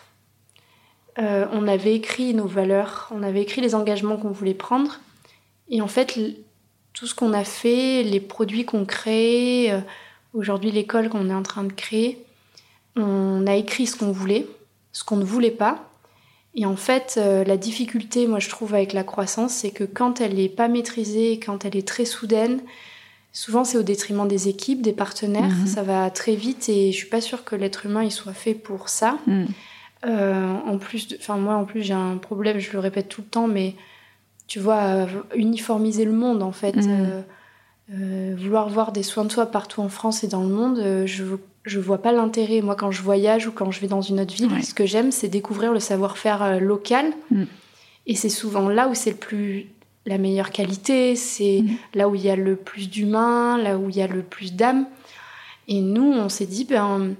euh, on avait écrit nos valeurs, on avait écrit les engagements qu'on voulait prendre. Et en fait, tout ce qu'on a fait, les produits qu'on crée, euh, aujourd'hui l'école qu'on est en train de créer, on a écrit ce qu'on voulait, ce qu'on ne voulait pas. Et en fait, euh, la difficulté, moi je trouve, avec la croissance, c'est que quand elle n'est pas maîtrisée, quand elle est très soudaine, souvent c'est au détriment des équipes, des partenaires, mhm. ça va très vite et je suis pas sûre que l'être humain il soit fait pour ça. Mhm. Euh, en plus, enfin moi en plus j'ai un problème, je le répète tout le temps, mais tu vois, euh, uniformiser le monde en fait, mm. euh, vouloir voir des soins de soi partout en France et dans le monde, je je vois pas l'intérêt. Moi quand je voyage ou quand je vais dans une autre ville, ce que j'aime c'est découvrir le savoir-faire local, mm. et c'est souvent là où c'est le plus la meilleure qualité, c'est mm. là où il y a le plus d'humain, là où il y a le plus d'âme. Et nous on s'est dit ben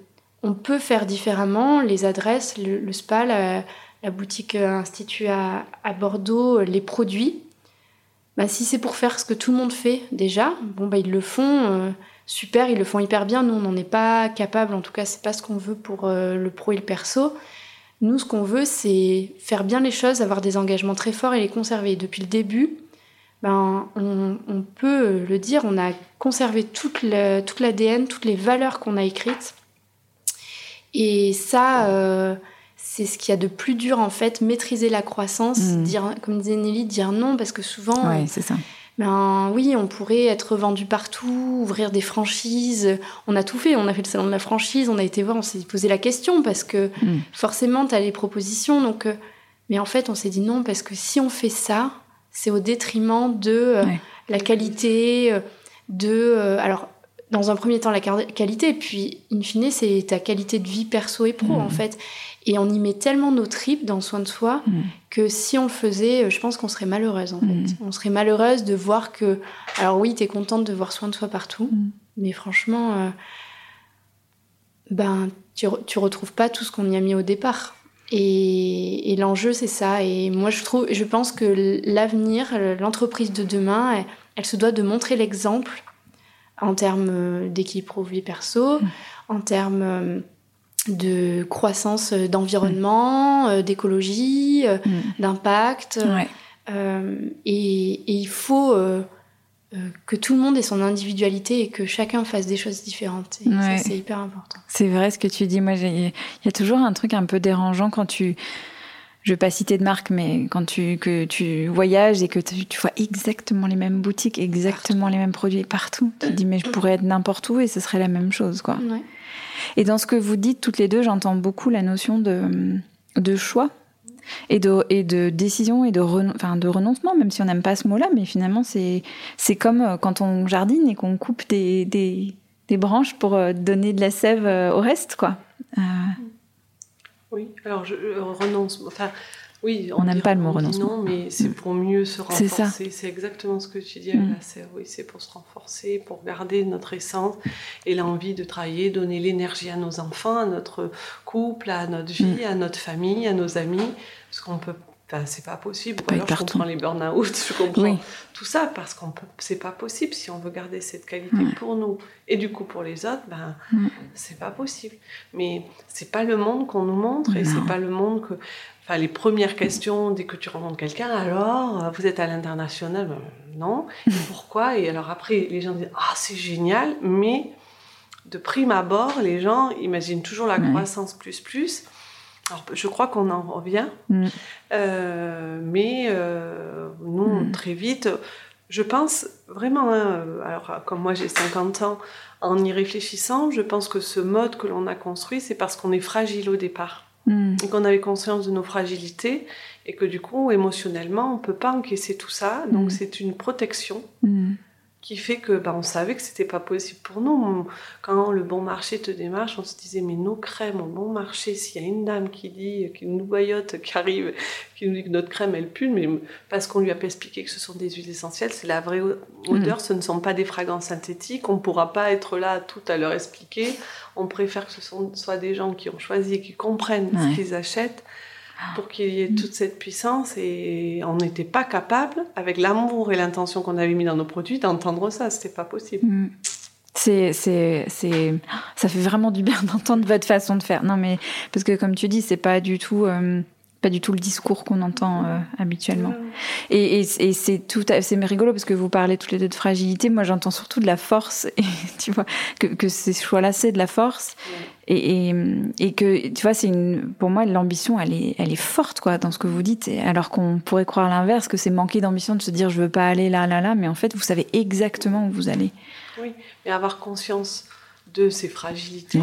on peut faire différemment. Les adresses, le, spa, la, boutique euh, Institut à, Bordeaux, euh, les produits. Bah, si c'est pour faire ce que tout le monde fait déjà, bon bah ils le font euh, super, ils le font hyper bien. Nous on n'en est pas capable, en tout cas c'est pas ce qu'on veut pour le pro et le perso. Nous ce qu'on veut c'est faire bien les choses, avoir des engagements très forts et les conserver. Depuis le début, ben, on, peut le dire, on a conservé toute l'ADN, toutes les valeurs qu'on a écrites et ça, euh, c'est ce qu'il y a de plus dur en fait, maîtriser la croissance, mm. dire, comme disait Nelly, dire non, parce que souvent, ouais, c'est ça. Ben oui, on pourrait être vendu partout, ouvrir des franchises. On a tout fait. On a fait le salon de la franchise. On a été voir. On s'est posé la question parce que mm. forcément, tu as les propositions. Donc, euh, mais en fait, on s'est dit non parce que si on fait ça, c'est au détriment de euh, la qualité, de alors dans un premier temps la qualité, puis in fine, c'est ta qualité de vie perso et pro, en mmh. fait. Et on y met tellement nos tripes dans soin de soi mmh. Que si on le faisait, euh, je pense qu'on serait malheureuse, en fait. Mmh. On serait malheureuse de voir que. Alors oui, t'es contente de voir soin de soi partout, mais franchement, euh, ben, tu, tu retrouves pas tout ce qu'on y a mis au départ. Et, l'enjeu, c'est ça. Et moi, je trouve, je pense que l'avenir, l'entreprise de demain, elle, se doit de montrer l'exemple en termes d'équilibre vie perso, mm. en termes de croissance d'environnement, mm. d'écologie, mm. d'impact. et, il faut euh, que tout le monde ait son individualité et que chacun fasse des choses différentes. c'est hyper important. C'est vrai ce que tu dis. Moi, il y a toujours un truc un peu dérangeant quand tu. Je vais pas citer de marque, mais quand tu, que tu voyages et que tu, vois exactement les mêmes boutiques, exactement les mêmes produits partout, tu te dis, mais je pourrais être n'importe où et ce serait la même chose, quoi. Et dans ce que vous dites toutes les deux, j'entends beaucoup la notion de, choix et de, décision et de, renoncement, même si on n'aime pas ce mot-là, mais finalement, c'est, comme euh, quand on jardine et qu'on coupe des, branches pour euh, donner de la sève euh, au reste, quoi. Oui, alors je, renonce. Oui, on n'aime pas le mot renoncement. Non, mais c'est pour mieux se renforcer. C'est exactement ce que tu dis. Mm. Oui, c'est pour se renforcer, pour garder notre essence et l'envie de travailler, donner l'énergie à nos enfants, à notre couple, à notre vie, mm. à notre famille, à nos amis. Parce qu'on peut Enfin, c'est pas possible. alors, je comprends les burn-out, je comprends tout ça parce qu'on peut, c'est pas possible si on veut garder cette qualité pour nous et du coup pour les autres, ben c'est pas possible. Mais c'est pas le monde qu'on nous montre et c'est pas le monde que. Enfin, les premières questions dès que tu rencontres quelqu'un, alors vous êtes à l'international, ben, non. pourquoi? Et alors après, les gens disent ah c'est génial, mais de prime abord, les gens imaginent toujours la croissance plus plus alors, je crois qu'on en revient, mm. euh, mais euh, nous, mm. très vite, je pense vraiment, hein, alors comme moi j'ai 50 ans, en y réfléchissant, je pense que ce mode que l'on a construit, c'est parce qu'on est fragile au départ. Mm. Et qu'on avait conscience de nos fragilités et que du coup, émotionnellement, on ne peut pas encaisser tout ça. Donc, c'est une protection qui fait que bah, on savait que c'était pas possible pour nous. Quand le bon marché te démarche, on se disait mais nos crèmes au bon marché, s'il y a une dame qui dit, qui nous boyote, qui arrive, qui nous dit que notre crème elle pue, mais parce qu'on lui a pas expliqué que ce sont des huiles essentielles, c'est la vraie odeur, mm. ce ne sont pas des fragrances synthétiques, on pourra pas être là tout à leur expliquer. On préfère que ce soit des gens qui ont choisi et qui comprennent ce qu'ils achètent pour qu'il y ait toute cette puissance et on n'était pas capable, avec l'amour et l'intention qu'on avait mis dans nos produits, d'entendre ça. C'était pas possible. Mm. C'est, c'est, c'est, ça fait vraiment du bien d'entendre votre façon de faire. Non, mais parce que comme tu dis, c'est pas du tout. Euh, pas du tout le discours qu'on entend euh, habituellement. Et, et, c'est tout, c'est rigolo parce que vous parlez toutes les deux de fragilité. Moi, j'entends surtout de la force. Et tu vois que, que ces choix-là, c'est de la force. Et, et, que tu vois, c'est une, pour moi, l'ambition, elle est, elle est forte quoi dans ce que vous dites. Alors qu'on pourrait croire l'inverse, que c'est manquer d'ambition de se dire je veux pas aller là, là, là. Mais en fait, vous savez exactement où vous allez. Oui, mais avoir conscience de ses fragilités.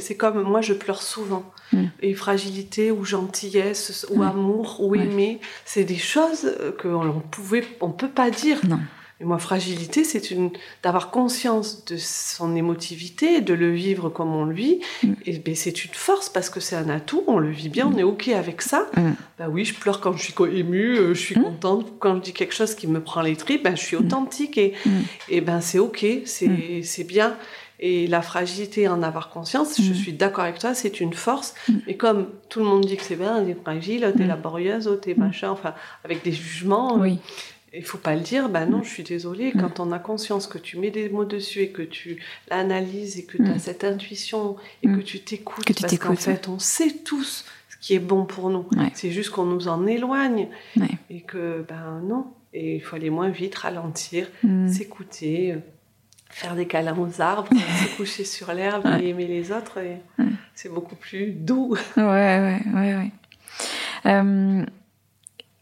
C'est comme moi, je pleure souvent. Mm. Et fragilité ou gentillesse ou amour ou aimer, c'est des choses qu'on pouvait, on peut pas dire. Non. Et moi, fragilité, c'est une d'avoir conscience de son émotivité, de le vivre comme on le vit. Mm. Et ben, c'est une force parce que c'est un atout. On le vit bien, on est ok avec ça. Bah oui, je pleure quand je suis émue, euh, je suis contente quand je dis quelque chose qui me prend les tripes. Ben, je suis authentique et, et ben c'est ok, c'est bien. Et la fragilité, en avoir conscience, je mm. suis d'accord avec toi, c'est une force. Mm. Mais comme tout le monde dit que c'est bien, t'es fragile, t'es mm. laborieuse, t'es machin, enfin, avec des jugements. Oui. Il faut pas le dire, ben non, je suis désolée. Quand on a conscience que tu mets des mots dessus et que tu l'analyses et que tu as cette intuition et que tu t'écoutes, parce qu'en fait, on sait tous ce qui est bon pour nous. C'est juste qu'on nous en éloigne et que, ben non. Et il faut aller moins vite, ralentir, s'écouter, faire des câlins aux arbres, se coucher sur l'herbe et aimer les autres, c'est beaucoup plus doux. Ouais, ouais, ouais, ouais. Euh,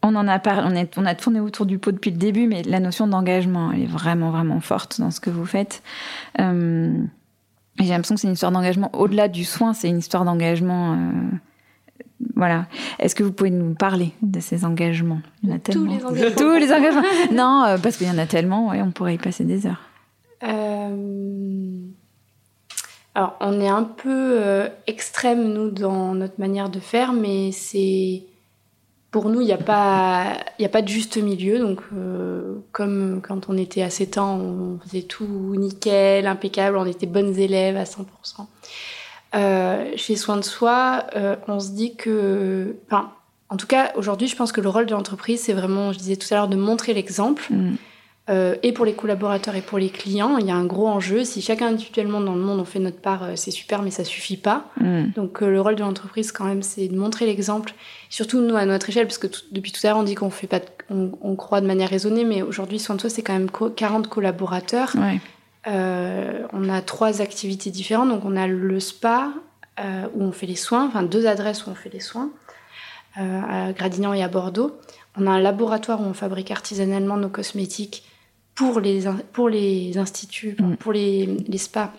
on en a parlé, on, est, on a tourné autour du pot depuis le début, mais la notion d'engagement, elle est vraiment, vraiment forte dans ce que vous faites. Euh, j'ai l'impression que c'est une histoire d'engagement. Au-delà du soin, c'est une histoire d'engagement. Euh, voilà. Est-ce que vous pouvez nous parler de ces engagements? Il y en a tellement. Tous les engagements. Tous les engagements. non, parce qu'il y en a tellement, ouais, on pourrait y passer des heures. Euh, alors, on est un peu euh, extrême, nous, dans notre manière de faire, mais c'est. Pour nous, il n'y a, pas, a pas de juste milieu. Donc, euh, comme quand on était à 7 ans, on faisait tout nickel, impeccable, on était bonnes élèves à 100%. chez Soin de Soi, on se dit que, enfin, en tout cas, aujourd'hui, je pense que le rôle de l'entreprise, c'est vraiment, je disais tout à l'heure, de montrer l'exemple. Mm. Euh, et pour les collaborateurs et pour les clients, il y a un gros enjeu. Si chacun individuellement dans le monde on fait notre part, euh, c'est super, mais ça suffit pas. Mm. Donc euh, le rôle de l'entreprise quand même, c'est de montrer l'exemple. Surtout nous à notre échelle, parce que depuis tout à l'heure on dit qu'on fait pas, on, croit de manière raisonnée, mais aujourd'hui Soin de Soi c'est quand même 40 collaborateurs. on a trois activités différentes. Donc on a le spa où on fait les soins, enfin deux adresses où on fait les soins. À Gradignan et à Bordeaux. On a un laboratoire où on fabrique artisanalement nos cosmétiques pour les, pour les instituts, mm. pour les, les, spas,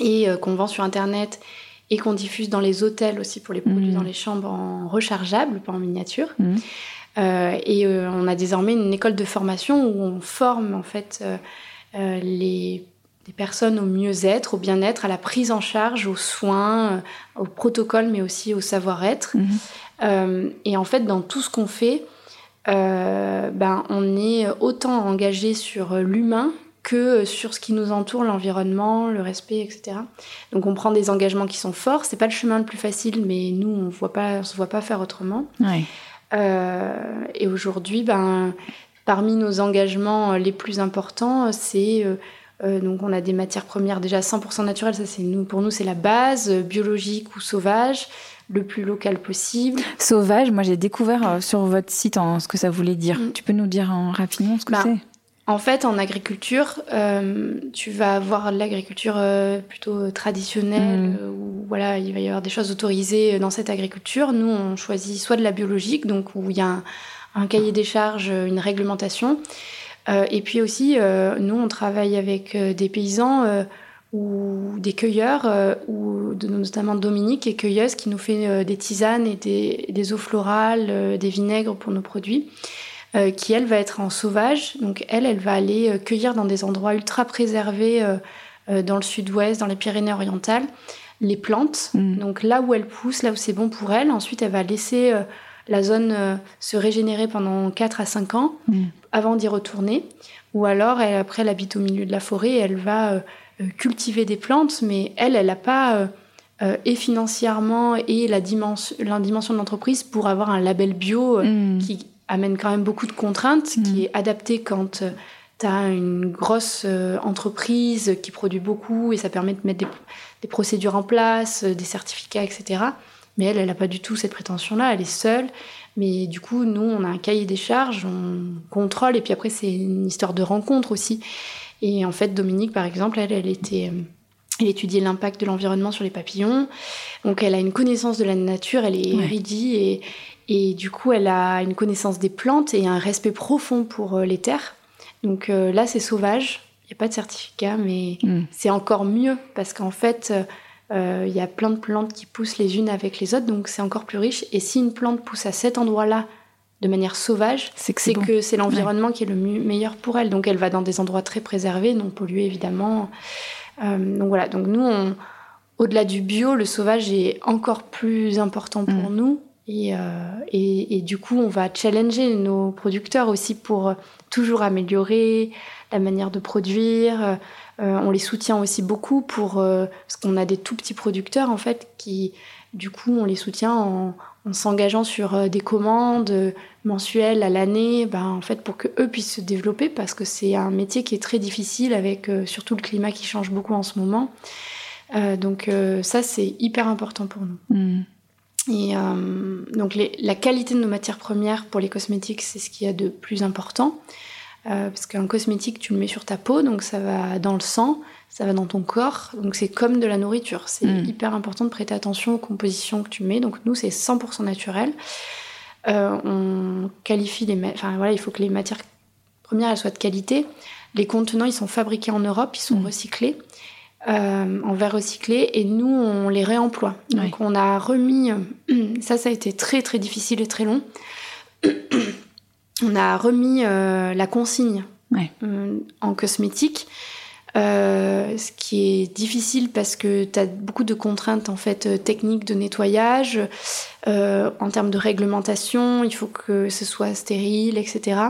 et euh, qu'on vend sur Internet et qu'on diffuse dans les hôtels aussi pour les produits mm. dans les chambres en rechargeable, pas en miniature. Mm. Euh, et on a désormais une école de formation où on forme en fait les, les, personnes au mieux-être, au bien-être, à la prise en charge, aux soins, au protocole, mais aussi au savoir-être. Euh, et en fait, dans tout ce qu'on fait, euh, ben, on est autant engagé sur l'humain que sur ce qui nous entoure, l'environnement, le respect, etc. Donc on prend des engagements qui sont forts. C'est pas le chemin le plus facile, mais nous on voit pas, on se voit pas faire autrement. Euh, et aujourd'hui, ben, parmi nos engagements les plus importants, c'est donc on a des matières premières déjà 100% naturelles. Ça c'est nous, pour nous c'est la base, biologique ou sauvage le plus local possible. Sauvage, moi j'ai découvert euh, sur votre site en, ce que ça voulait dire. Mm. Tu peux nous dire en, rapidement ce que bah, c'est? En fait, en agriculture, euh, tu vas avoir l'agriculture euh, plutôt traditionnelle, mm. où voilà, il va y avoir des choses autorisées dans cette agriculture. Nous, on choisit soit de la biologique, donc où il y a un, cahier des charges, une réglementation. et puis aussi, nous, on travaille avec des paysans ou des cueilleurs, euh, ou notamment Dominique, est cueilleuse, qui nous fait euh, des tisanes et des, eaux florales, euh, des vinaigres pour nos produits, qui elle va être en sauvage. Donc elle, elle va aller cueillir dans des endroits ultra préservés dans le sud-ouest, dans les Pyrénées-Orientales, les plantes. Mm. Donc là où elles poussent, là où c'est bon pour elle. Ensuite, elle va laisser la zone se régénérer pendant 4 à 5 ans mm. avant d'y retourner. Ou alors, elle, après, elle habite au milieu de la forêt et elle va euh, cultiver des plantes, mais elle, elle n'a pas euh, euh, et financièrement et la dimension, la dimension de l'entreprise pour avoir un label bio mm. qui amène quand même beaucoup de contraintes, qui mm. est adapté quand tu as une grosse entreprise qui produit beaucoup et ça permet de mettre des, procédures en place, des certificats, etc. Mais elle, elle n'a pas du tout cette prétention-là, elle est seule. Mais du coup, nous, on a un cahier des charges, on contrôle, et puis après, c'est une histoire de rencontre aussi. Et en fait, Dominique, par exemple, elle, elle était... Euh, elle étudiait l'impact de l'environnement sur les papillons. Donc, elle a une connaissance de la nature, elle est érudite et, et du coup, elle a une connaissance des plantes et un respect profond pour euh, les terres. Donc euh, là, c'est sauvage. Il n'y a pas de certificat, mais mm. c'est encore mieux parce qu'en fait, il y a plein de plantes qui poussent les unes avec les autres, donc c'est encore plus riche. Et si une plante pousse à cet endroit-là de manière sauvage, c'est que c'est l'environnement qui est le meilleur pour elle. Donc elle va dans des endroits très préservés, non pollués évidemment. Euh, donc voilà, donc nous, au-delà du bio, le sauvage est encore plus important pour mm. nous. Euh, et, et, du coup, on va challenger nos producteurs aussi pour toujours améliorer la manière de produire. Euh, on les soutient aussi beaucoup pour parce qu'on a des tout petits producteurs en fait qui, du coup, on les soutient en, en s'engageant sur euh, des commandes euh, mensuelles à l'année, ben, en fait, pour que eux puissent se développer, parce que c'est un métier qui est très difficile avec euh, surtout le climat qui change beaucoup en ce moment. donc ça, c'est hyper important pour nous. Mm. Et donc la qualité de nos matières premières pour les cosmétiques, c'est ce qu'il y a de plus important. parce qu'un cosmétique, tu le mets sur ta peau, donc ça va dans le sang ça va dans ton corps. Donc c'est comme de la nourriture. C'est mm. hyper important de prêter attention aux compositions que tu mets. Donc nous, c'est 100% naturel. Euh, on qualifie les... Enfin voilà, il faut que les matières premières, elles soient de qualité. Les contenants, ils sont fabriqués en Europe, ils sont mm. recyclés. Euh, en verre recyclé et nous on les réemploie. Donc on a remis, ça ça a été très très difficile et très long. on a remis euh, la consigne en cosmétique euh, ce qui est difficile parce que tu as beaucoup de contraintes en fait euh, techniques de nettoyage, euh, en termes de réglementation, il faut que ce soit stérile, etc.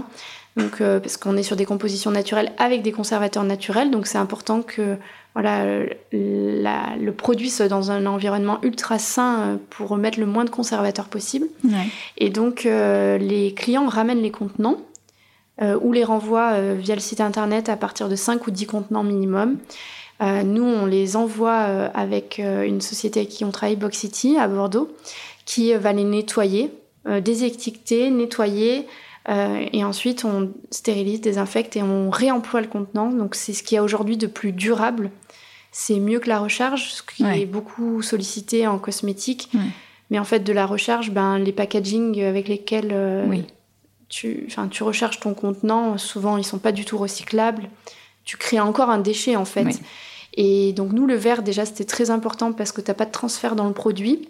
Donc parce qu'on est sur des compositions naturelles avec des conservateurs naturels, donc c'est important que voilà, le produit soit dans un environnement ultra sain pour mettre le moins de conservateurs possible. Et donc, les clients ramènent les contenants ou les renvoient via le site internet à partir de 5 ou 10 contenants minimum. nous, on les envoie avec une société avec qui on travaille, Box City, à Bordeaux, qui va les nettoyer, désétiqueter, nettoyer, euh, et ensuite, on stérilise, désinfecte et on réemploie le contenant. Donc, c'est ce qu'il y a aujourd'hui de plus durable. C'est mieux que la recharge, ce qui est beaucoup sollicité en cosmétique. Mais en fait, de la recharge, ben, les packaging avec lesquels euh, tu, tu recharges ton contenant, souvent, ils sont pas du tout recyclables. Tu crées encore un déchet, en fait. Et donc, nous, le verre, déjà, c'était très important parce que tu n'as pas de transfert dans le produit.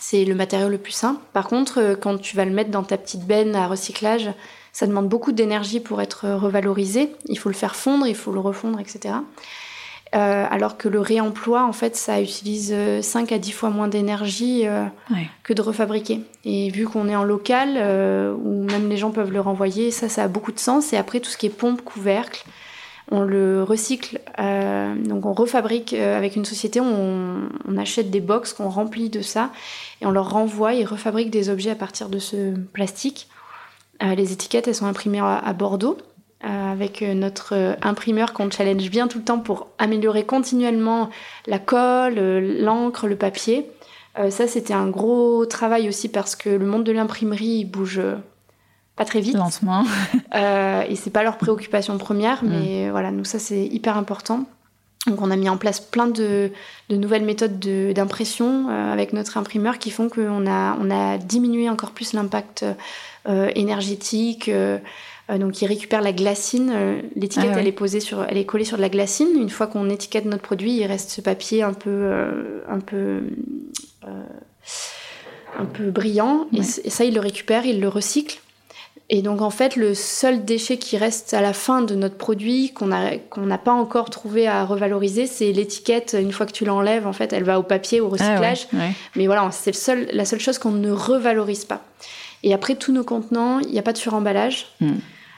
C'est le matériau le plus simple. Par contre, euh, quand tu vas le mettre dans ta petite benne à recyclage, ça demande beaucoup d'énergie pour être revalorisé. Il faut le faire fondre, il faut le refondre, etc. Euh, alors que le réemploi, en fait, ça utilise 5 à 10 fois moins d'énergie que de refabriquer. Et vu qu'on est en local, où même les gens peuvent le renvoyer, ça, ça a beaucoup de sens. Et après, tout ce qui est pompe, couvercle, on le recycle, euh, donc on refabrique euh, avec une société, on, achète des box qu'on remplit de ça et on leur renvoie, ils refabriquent des objets à partir de ce plastique. Euh, les étiquettes, elles sont imprimées à, Bordeaux avec notre imprimeur qu'on challenge bien tout le temps pour améliorer continuellement la colle, l'encre, le papier. ça, c'était un gros travail aussi parce que le monde de l'imprimerie bouge pas très vite. Lentement. euh, et c'est pas leur préoccupation première, mm. mais voilà, nous ça c'est hyper important. Donc on a mis en place plein de, de nouvelles méthodes d'impression euh, avec notre imprimeur qui font qu'on a, on a diminué encore plus l'impact euh, énergétique. Euh, donc il récupère la glacine. L'étiquette ah elle est posée sur, elle est collée sur de la glacine. Une fois qu'on étiquette notre produit, il reste ce papier un peu, un peu un peu brillant. et, ça, il le récupère, il le recycle. Et donc en fait, le seul déchet qui reste à la fin de notre produit, qu'on n'a pas encore trouvé à revaloriser, c'est l'étiquette. Une fois que tu l'enlèves, en fait, elle va au papier, au recyclage. Ah Mais voilà, c'est seul, la seule chose qu'on ne revalorise pas. Et après, tous nos contenants, il n'y a pas de suremballage. Hmm.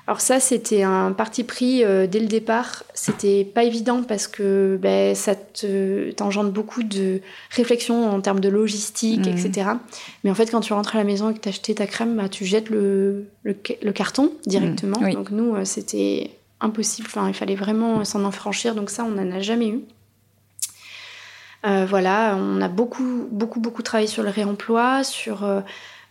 Alors ça, c'était un parti pris euh, dès le départ. C'était pas évident parce que ben, ça t'engendre beaucoup de réflexion en termes de logistique, etc. Mmh. Mais en fait, quand tu rentres à la maison et que tu as acheté ta crème, bah, tu jettes le, le, carton directement. Mmh. Donc nous, euh, c'était impossible. Enfin, il fallait vraiment s'en enfranchir. Donc ça, on n'en a jamais eu. Euh, voilà, on a beaucoup, beaucoup, beaucoup travaillé sur le réemploi, sur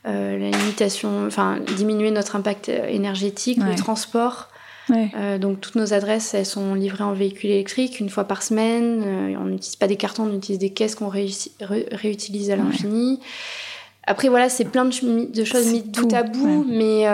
euh, la limitation, enfin diminuer notre impact énergétique, le transport. Euh, donc toutes nos adresses, elles sont livrées en véhicule électrique une fois par semaine. Euh, on n'utilise pas des cartons, on utilise des caisses qu'on réutilise à l'infini. Après voilà, c'est plein de, choses mises tout à bout, mais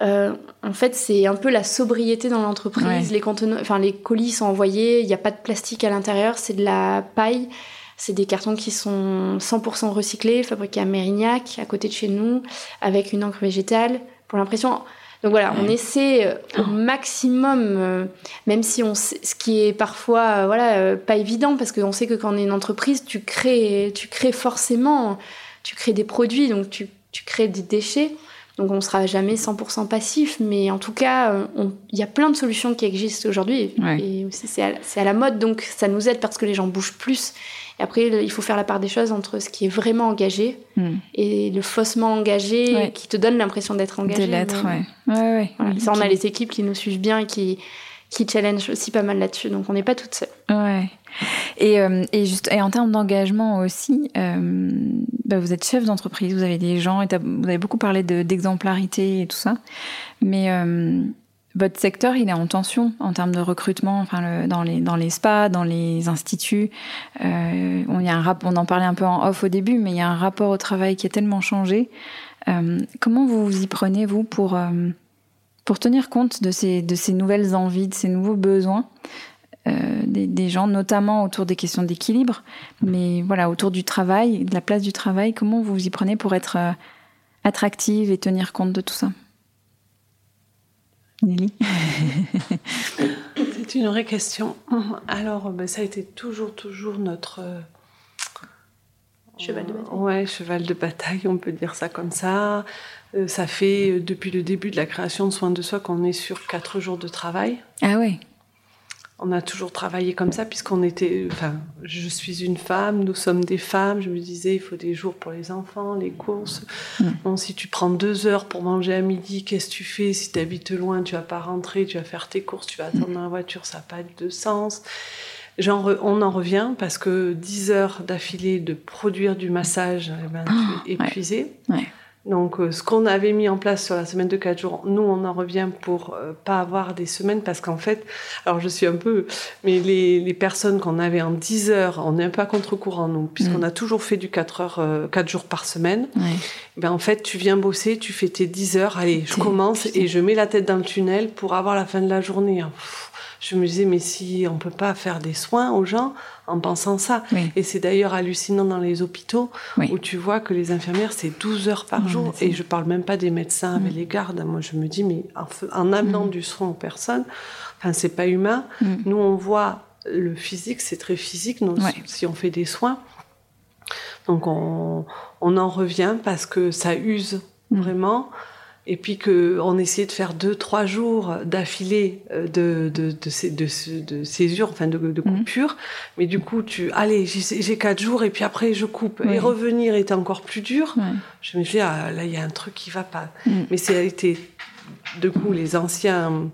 en fait c'est un peu la sobriété dans l'entreprise. Les enfin les colis sont envoyés, il n'y a pas de plastique à l'intérieur, c'est de la paille. C'est des cartons qui sont 100% recyclés, fabriqués à Mérignac, à côté de chez nous, avec une encre végétale. Pour l'impression, donc voilà, on essaie euh, au maximum, euh, même si on sait, ce qui est parfois euh, voilà pas évident parce qu'on sait que quand on est une entreprise, tu crées, tu crées forcément, tu crées des produits, donc tu, tu crées des déchets. Donc on sera jamais 100% passif, mais en tout cas, il y a plein de solutions qui existent aujourd'hui. Et c'est à, à, la mode, donc ça nous aide parce que les gens bougent plus et après, il faut faire la part des choses entre ce qui est vraiment engagé hmm. et le faussement engagé qui te donne l'impression d'être engagé. De l'être, ouais. ouais, ouais. Ça, on a les équipes qui nous suivent bien et qui, qui challenge aussi pas mal là-dessus. Donc, on n'est pas toutes seules. Ouais. Et, euh, et, juste, et en termes d'engagement aussi, euh, bah vous êtes chef d'entreprise, vous avez des gens, et vous avez beaucoup parlé d'exemplarité et tout ça. Mais euh, votre secteur, il est en tension en termes de recrutement, enfin dans les dans les spas, dans les instituts. Euh, on y a un rap, on en parlait un peu en off au début, mais il y a un rapport au travail qui a tellement changé. Euh, comment vous vous y prenez vous pour euh, pour tenir compte de ces de ces nouvelles envies, de ces nouveaux besoins euh, des, des, gens, notamment autour des questions d'équilibre, mais voilà autour du travail, de la place du travail? Comment vous vous y prenez pour être euh, attractive et tenir compte de tout ça? Nelly C'est une vraie question. Alors, ben, ça a été toujours, toujours notre. Euh, cheval de bataille. Ouais, cheval de bataille, on peut dire ça comme ça. Euh, ça fait euh, depuis le début de la création de soins de soi qu'on est sur quatre jours de travail. Ah ouais. On a toujours travaillé comme ça, puisqu'on était. Enfin, je suis une femme, nous sommes des femmes. Je me disais, il faut des jours pour les enfants, les courses. Mm. Bon, si tu prends deux heures pour manger à midi, qu'est-ce que tu fais? Si tu habites loin, tu vas pas rentrer, tu vas faire tes courses, tu vas attendre dans la voiture, ça n'a pas de sens. Genre, on en revient parce que 10 heures d'affilée de produire du massage, eh ben, tu es oh, épuisé. Ouais. Donc, euh, ce qu'on avait mis en place sur la semaine de 4 jours, nous, on en revient pour euh, pas avoir des semaines parce qu'en fait, alors je suis un peu, mais les, les personnes qu'on avait en 10 heures, on n'est un peu à contre-courant, nous, puisqu'on mm. a toujours fait du 4 heures, 4 euh, jours par semaine. Ouais. Ben, en fait, tu viens bosser, tu fais tes 10 heures, allez, je commence et je mets la tête dans le tunnel pour avoir la fin de la journée. Hein je me disais, mais si on peut pas faire des soins aux gens en pensant ça. Et c'est d'ailleurs hallucinant dans les hôpitaux où tu vois que les infirmières, c'est 12 heures par jour. Et je parle même pas des médecins avec mm. les gardes. Moi, je me dis, mais en, amenant mm. du soin aux personnes, enfin, c'est pas humain. Mm. Nous, on voit le physique, c'est très physique. Si on fait des soins, donc on, on en revient parce que ça use vraiment et puis qu'on essayait de faire deux, trois jours d'affilée euh, de, de, de, de, de césure, enfin de, de mhm. coupure. Mais du coup, tu, allez, j'ai quatre jours et puis après je coupe. Et revenir était encore plus dur. Je me suis dit, ah, là, il y a un truc qui va pas. Mhm. Mais c'est été, de coup, les anciens,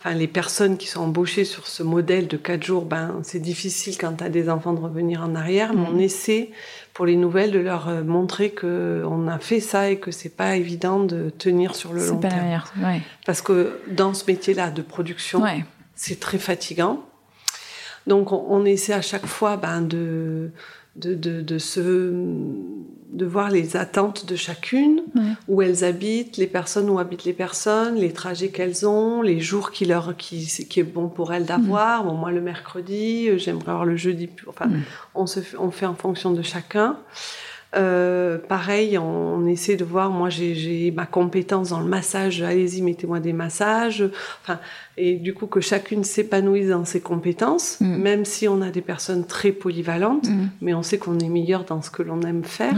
enfin, les personnes qui sont embauchées sur ce modèle de quatre jours, ben, c'est difficile quand tu as des enfants de revenir en arrière, mais on mhm. essaie pour les nouvelles, de leur euh, montrer que on a fait ça et que c'est pas évident de tenir sur le long pas terme. La ouais. Parce que dans ce métier-là de production, c'est très fatigant. Donc on, on, essaie à chaque fois ben, de de, de, de, se, de voir les attentes de chacune, où elles habitent, les personnes où habitent les personnes, les trajets qu'elles ont, les jours qui, leur, qui, qui est bon pour elles d'avoir. Mm. Bon, moi, le mercredi, euh, j'aimerais avoir le jeudi. Enfin, mm. on, se, on fait en fonction de chacun. Euh, pareil, on, essaie de voir. Moi, j'ai ma compétence dans le massage. Allez-y, mettez-moi des massages. Enfin, et du coup que chacune s'épanouisse dans ses compétences, mm. même si on a des personnes très polyvalentes, mm. mais on sait qu'on est meilleur dans ce que l'on aime faire.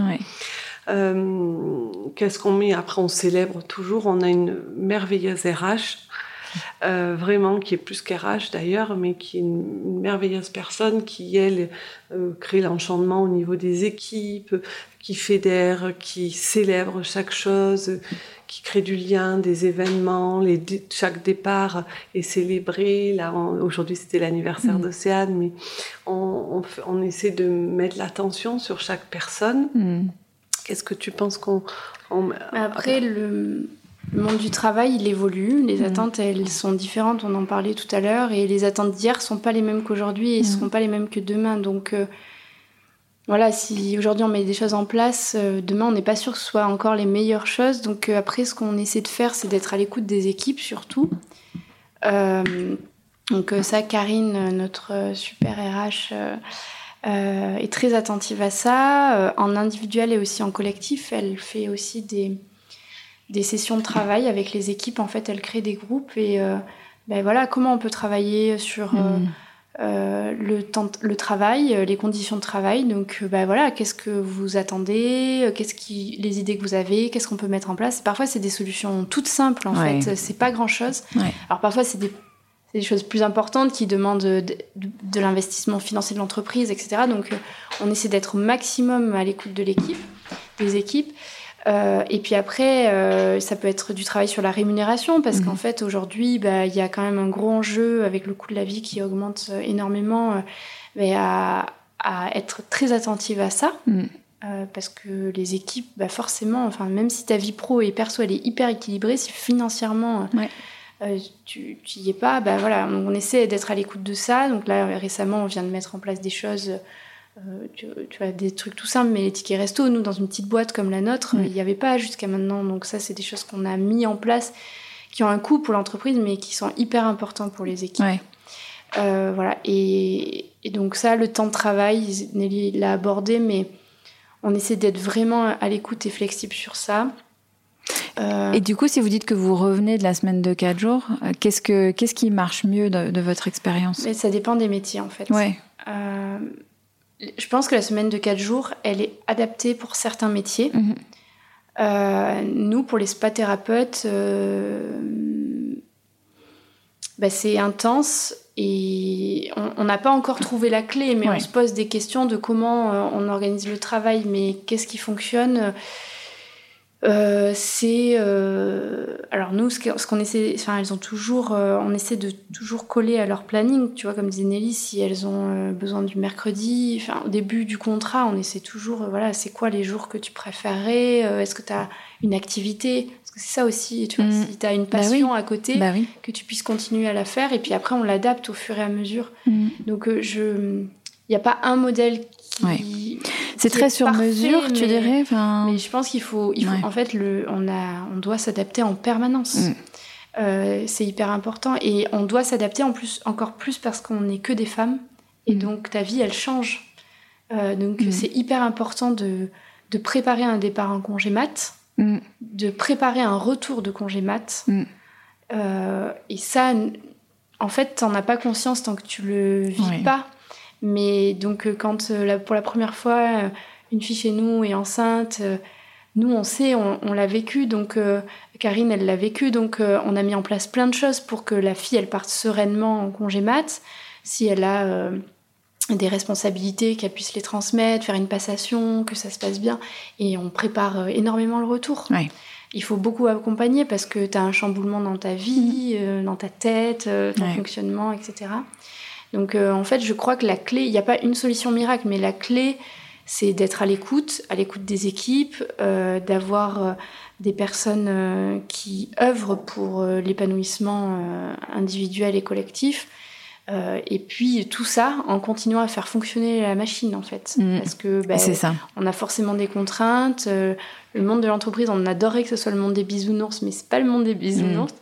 Euh, Qu'est-ce qu'on met? Après On célèbre toujours. On a une merveilleuse RH euh, vraiment qui est plus qu'RH d'ailleurs, mais qui est une, merveilleuse personne qui, elle, euh, crée l'enchantement au niveau des équipes, qui fédère, qui célèbre chaque chose, qui crée du lien, des événements, les, chaque départ est célébré. Là, aujourd'hui, c'était l'anniversaire mm. d'Océane, mais on, on, essaie de mettre l'attention sur chaque personne. Mm. Qu'est-ce que tu penses qu'on... Après, le le monde du travail, il évolue. Les mm. attentes, elles sont différentes. On en parlait tout à l'heure. Et les attentes d'hier sont pas les mêmes qu'aujourd'hui et ne mm. seront pas les mêmes que demain. Donc, euh, voilà, si aujourd'hui on met des choses en place, euh, demain on n'est pas sûr que ce soit encore les meilleures choses. Donc, euh, après, ce qu'on essaie de faire, c'est d'être à l'écoute des équipes surtout. donc, ça, Karine, notre super RH, est très attentive à ça. en individuel et aussi en collectif, elle fait aussi des des sessions de travail avec les équipes. En fait, elle crée des groupes et euh, ben voilà comment on peut travailler sur euh, mm. euh, le temps, le travail, les conditions de travail. Donc, ben voilà, qu'est-ce que vous attendez, qu'est-ce qui, les idées que vous avez, qu'est-ce qu'on peut mettre en place. Parfois, c'est des solutions toutes simples en fait. C'est pas grand chose. Alors parfois, c'est des des choses plus importantes qui demandent de, de l'investissement financier de l'entreprise, etc. Donc, on essaie d'être au maximum à l'écoute de l'équipe, des équipes. Euh, et puis après, euh, ça peut être du travail sur la rémunération, parce qu'en mhm. fait, aujourd'hui, bah, il y a quand même un gros enjeu avec le coût de la vie qui augmente euh, énormément, mais à, à, être très attentive à ça. Mhm. parce que les équipes, bah forcément, enfin, même si ta vie pro et perso, elle est hyper équilibrée, si financièrement tu n'y es pas, bah voilà, on, on essaie d'être à l'écoute de ça. Donc là, récemment, on vient de mettre en place des choses euh, tu, tu, as des trucs tout simples, mais les tickets resto, nous, dans une petite boîte comme la nôtre, il n'y avait pas jusqu'à maintenant. Donc ça, c'est des choses qu'on a mis en place, qui ont un coût pour l'entreprise, mais qui sont hyper importants pour les équipes. Euh, voilà. Et, donc ça, le temps de travail, Nelly l'a abordé, mais on essaie d'être vraiment à l'écoute et flexible sur ça. Euh, et du coup, si vous dites que vous revenez de la semaine de 4 jours, qu'est-ce, que, qu'est-ce qui marche mieux de, votre expérience? Ça dépend des métiers, en fait. Ouais. Je pense que la semaine de 4 jours, elle est adaptée pour certains métiers. Mhm. Euh, nous, pour les spa thérapeutes, euh, bah, c'est intense et on n'a pas encore trouvé la clé, mais on se pose des questions de comment on organise le travail, mais qu'est-ce qui fonctionne? Euh, c'est euh, alors nous ce qu'on essaie enfin elles ont toujours euh, on essaie de toujours coller à leur planning tu vois comme disait Nelly si elles ont besoin du mercredi enfin au début du contrat on essaie toujours voilà c'est quoi les jours que tu préférerais est-ce que tu as une activité? Parce que c'est ça aussi tu vois mm. si tu as une bah passion à côté bah que tu puisses continuer à la faire et puis après on l'adapte au fur et à mesure mm. donc je il n'y a pas un modèle qui. C'est très sur mesure, tu dirais. Mais je pense qu'il faut, il faut en fait, le, on, a, on doit s'adapter en permanence. Mm. Euh, c'est hyper important et on doit s'adapter en plus, encore plus parce qu'on n'est que des femmes et mm. donc ta vie elle change. Euh, donc mm. c'est hyper important de, de, préparer un départ en congé mat, de préparer un retour de congé mat. Euh, et ça, en fait, t'en as pas conscience tant que tu le vis pas. Mais donc, euh, quand euh, pour la première fois, euh, une fille chez nous est enceinte, nous, on sait, on, l'a vécu. Donc, Karine, elle l'a vécu. Donc, on a mis en place plein de choses pour que la fille, elle parte sereinement en congé mat. Si elle a des responsabilités, qu'elle puisse les transmettre, faire une passation, que ça se passe bien. Et on prépare énormément le retour. Il faut beaucoup accompagner parce que tu as un chamboulement dans ta vie, mmh. dans ta tête, ton fonctionnement, etc. Donc euh, en fait, je crois que la clé, il n'y a pas une solution miracle, mais la clé, c'est d'être à l'écoute, à l'écoute des équipes, euh, d'avoir euh, des personnes qui œuvrent pour l'épanouissement individuel et collectif. et puis tout ça en continuant à faire fonctionner la machine en fait. Mm. Parce que ben, on a forcément des contraintes. le monde de l'entreprise, on adorerait que ce soit le monde des bisounours, mais c'est pas le monde des bisounours. Mm.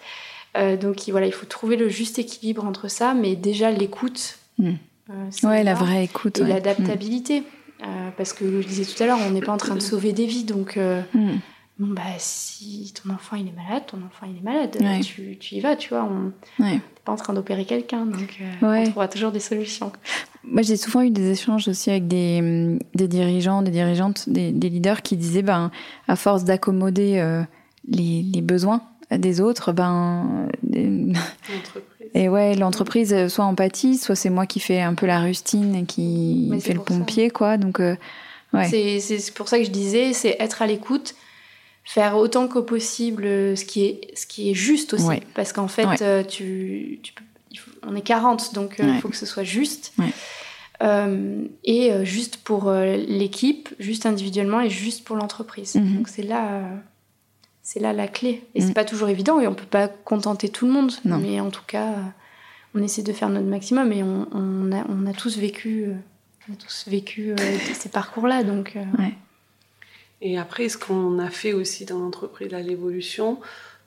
Euh, donc voilà, il faut trouver le juste équilibre entre ça, mais déjà l'écoute. Mm. Euh, ouais, la vraie écoute. Et l'adaptabilité. Mm. Euh, parce que je disais tout à l'heure, on n'est pas en train de sauver des vies, donc mm. bon, bah, si ton enfant il est malade, ton enfant il est malade, tu, tu, y vas, tu vois. On n'est pas en train d'opérer quelqu'un, donc on trouvera toujours des solutions. Moi, j'ai souvent eu des échanges aussi avec des, des dirigeants, des dirigeantes, des, des, leaders qui disaient, ben, à force d'accommoder les, les besoins des autres, ben. Et ouais, l'entreprise, euh, soit empathie, soit c'est moi qui fais un peu la rustine et qui fait le pompier, quoi. Donc, euh, ouais. C'est pour ça que je disais, c'est être à l'écoute, faire autant que possible ce qui est, ce qui est juste aussi. Parce qu'en fait, euh, tu, on est 40, donc il faut que ce soit juste. et juste pour l'équipe, juste individuellement et juste pour l'entreprise. Mhm. Donc c'est là c'est là la clé. Et c'est mm. pas toujours évident et on peut pas contenter tout le monde. Mais en tout cas, on essaie de faire notre maximum et on, a, tous vécu, on a tous vécu euh, ces parcours-là. Donc, euh. Et après, ce qu'on a fait aussi dans l'entreprise, l'évolution,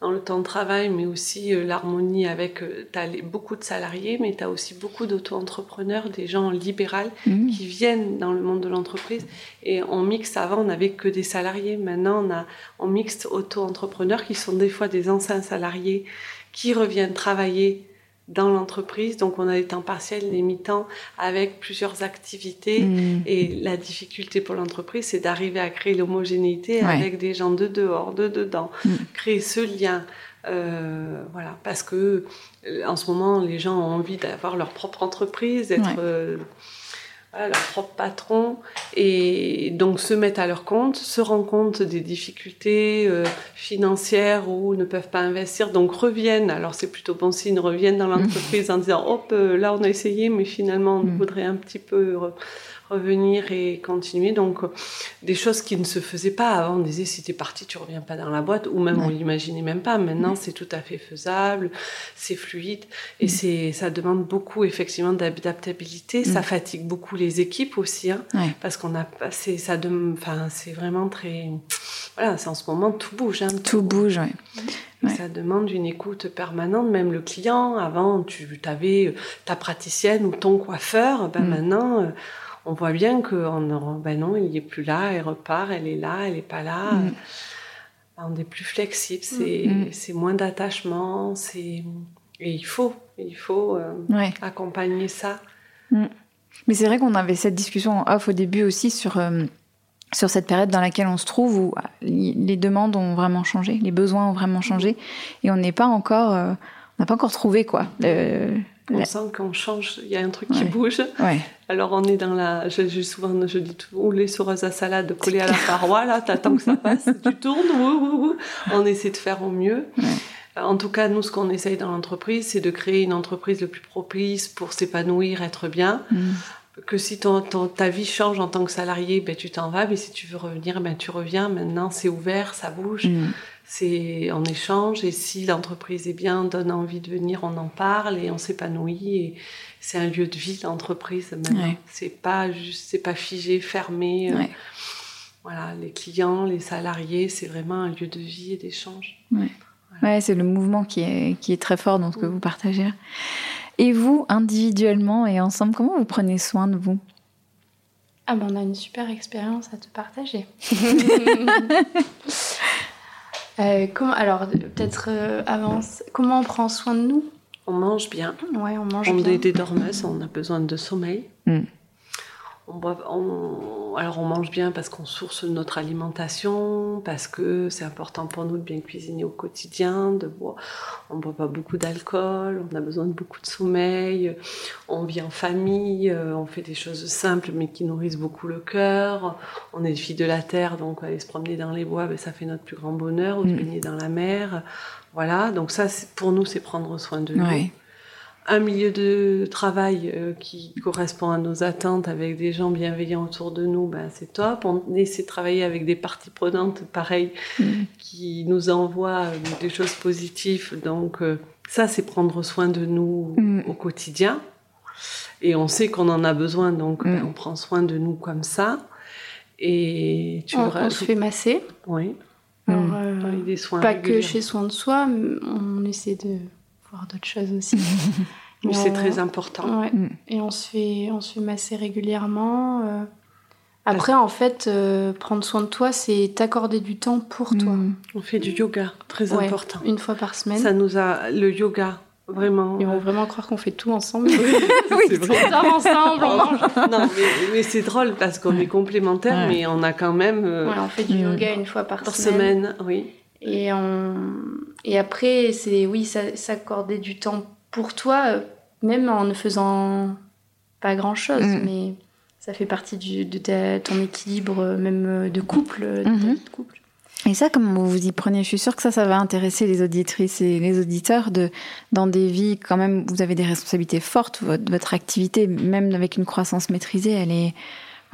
dans le temps de travail, mais aussi euh, l'harmonie avec. Euh, tu as beaucoup de salariés, mais tu as aussi beaucoup d'auto-entrepreneurs, des gens libéraux mmh. qui viennent dans le monde de l'entreprise. Et on mixe, avant, on n'avait que des salariés. Maintenant, on, a, on mixte auto-entrepreneurs qui sont des fois des anciens salariés qui reviennent travailler dans l'entreprise. Donc, on a des temps partiels, des mi-temps avec plusieurs activités. Mm. Et la difficulté pour l'entreprise, c'est d'arriver à créer l'homogénéité avec des gens de dehors, de dedans, mm. créer ce lien. Euh, voilà, parce que euh, en ce moment, les gens ont envie d'avoir leur propre entreprise, d'être euh, leur propre patron, et donc se mettent à leur compte, se rendent compte des difficultés euh, financières ou ne peuvent pas investir, donc reviennent, alors c'est plutôt bon signe, reviennent dans l'entreprise en disant, hop, euh, là on a essayé, mais finalement on mm. voudrait un petit peu revenir et continuer. Donc, euh, des choses qui ne se faisaient pas avant. On disait, si t'es parti, tu reviens pas dans la boîte, ou même on l'imaginait même pas. Maintenant, c'est tout à fait faisable, c'est fluide, et mm. c'est, ça demande beaucoup, effectivement, d'adaptabilité. Ça mm. fatigue beaucoup les équipes aussi, hein, parce qu'on a, c'est, ça enfin, c'est vraiment très, voilà, c'est en ce moment, tout bouge. Hein, tout, bouge, Ça demande une écoute permanente, même le client. Avant, tu avais ta praticienne ou ton coiffeur. Ben mm. maintenant, euh, on voit bien que ben non, il n'est plus là, elle repart, elle est là, elle n'est pas là. Mm. On est plus flexible, mm. c'est moins d'attachement, c'est et il faut, il faut euh, accompagner ça. Mm. Mais c'est vrai qu'on avait cette discussion en off au début aussi sur euh, sur cette période dans laquelle on se trouve où les demandes ont vraiment changé, les besoins ont vraiment changé et on n'est pas encore, euh, on n'a pas encore trouvé quoi On sent qu'on change, il y a un truc qui bouge. Alors on est dans la, je, souvent je dis tout, les soreuses à salade collées à la paroi là, t'attends que ça passe, tu tournes, on essaie de faire au mieux. En tout cas, nous, ce qu'on essaye dans l'entreprise, c'est de créer une entreprise le plus propice pour s'épanouir, être bien. Mm. Que si ton, ta vie change en tant que salarié, ben, tu t'en vas, mais si tu veux revenir, ben, tu reviens. Maintenant, c'est ouvert, ça bouge. Mm c'est en échange et si l'entreprise est bien, donne envie de venir, on en parle et on s'épanouit et c'est un lieu de vie l'entreprise maintenant. C'est pas juste, c'est pas figé, fermé. Euh, voilà, les clients, les salariés, c'est vraiment un lieu de vie et d'échange. Ouais, c'est le mouvement qui est, qui est très fort dans ce que mm. vous partagez. Et vous, individuellement et ensemble, comment vous prenez soin de vous? Ah ben on a une super expérience à te partager. Euh, comment, alors, peut-être euh, avance. Comment on prend soin de nous? On mange bien. Ouais, on mange on bien. est des dormeuses, on a besoin de sommeil. Mm. On alors on mange bien parce qu'on source notre alimentation, parce que c'est important pour nous de bien cuisiner au quotidien, de boire. On ne boit pas beaucoup d'alcool, on a besoin de beaucoup de sommeil, on vit en famille, euh, on fait des choses simples mais qui nourrissent beaucoup le cœur. On est filles de la terre, donc aller se promener dans les bois, ben, ça fait notre plus grand bonheur, ou de mm. baigner dans la mer. Voilà, donc ça pour nous c'est prendre soin de nous un milieu de travail euh, qui correspond à nos attentes avec des gens bienveillants autour de nous, ben c'est top. On essaie de travailler avec des parties prenantes, pareil, mm. qui nous envoient euh, des choses positives. Donc euh, ça, c'est prendre soin de nous mm. au quotidien. Et on sait qu'on en a besoin, donc mm. ben, on prend soin de nous comme ça. Et tu on, on se fait masser. Oui. des soins pas que chez soin de soi, on essaie de d'autres choses aussi. Mais c'est très important. Mm. Et on se, fait, on se fait masser régulièrement. Euh. Après, en fait, euh, prendre soin de toi, c'est t'accorder du temps pour toi. Mm. On fait du yoga, très important. Une fois par semaine. Ça nous a. Le yoga, Vraiment. Ils vont vraiment croire qu'on fait tout ensemble. oui, c'est vrai. ensemble, on mange. Non, mais, c'est drôle parce qu'on est complémentaires, mais on a quand même. Euh, on fait du yoga une fois par, par semaine. oui. Et, on... et après, c'est oui, s'accorder du temps pour toi, euh, même en ne faisant pas grand chose, mm. mais ça fait partie du, de ton équilibre, euh, même euh, de couple, mm-hmm. de couple. Et ça, comment vous vous y prenez Je suis sûre que ça, ça va intéresser les auditrices et les auditeurs de, dans des vies, quand même, vous avez des responsabilités fortes, votre, votre activité, même avec une croissance maîtrisée, elle est,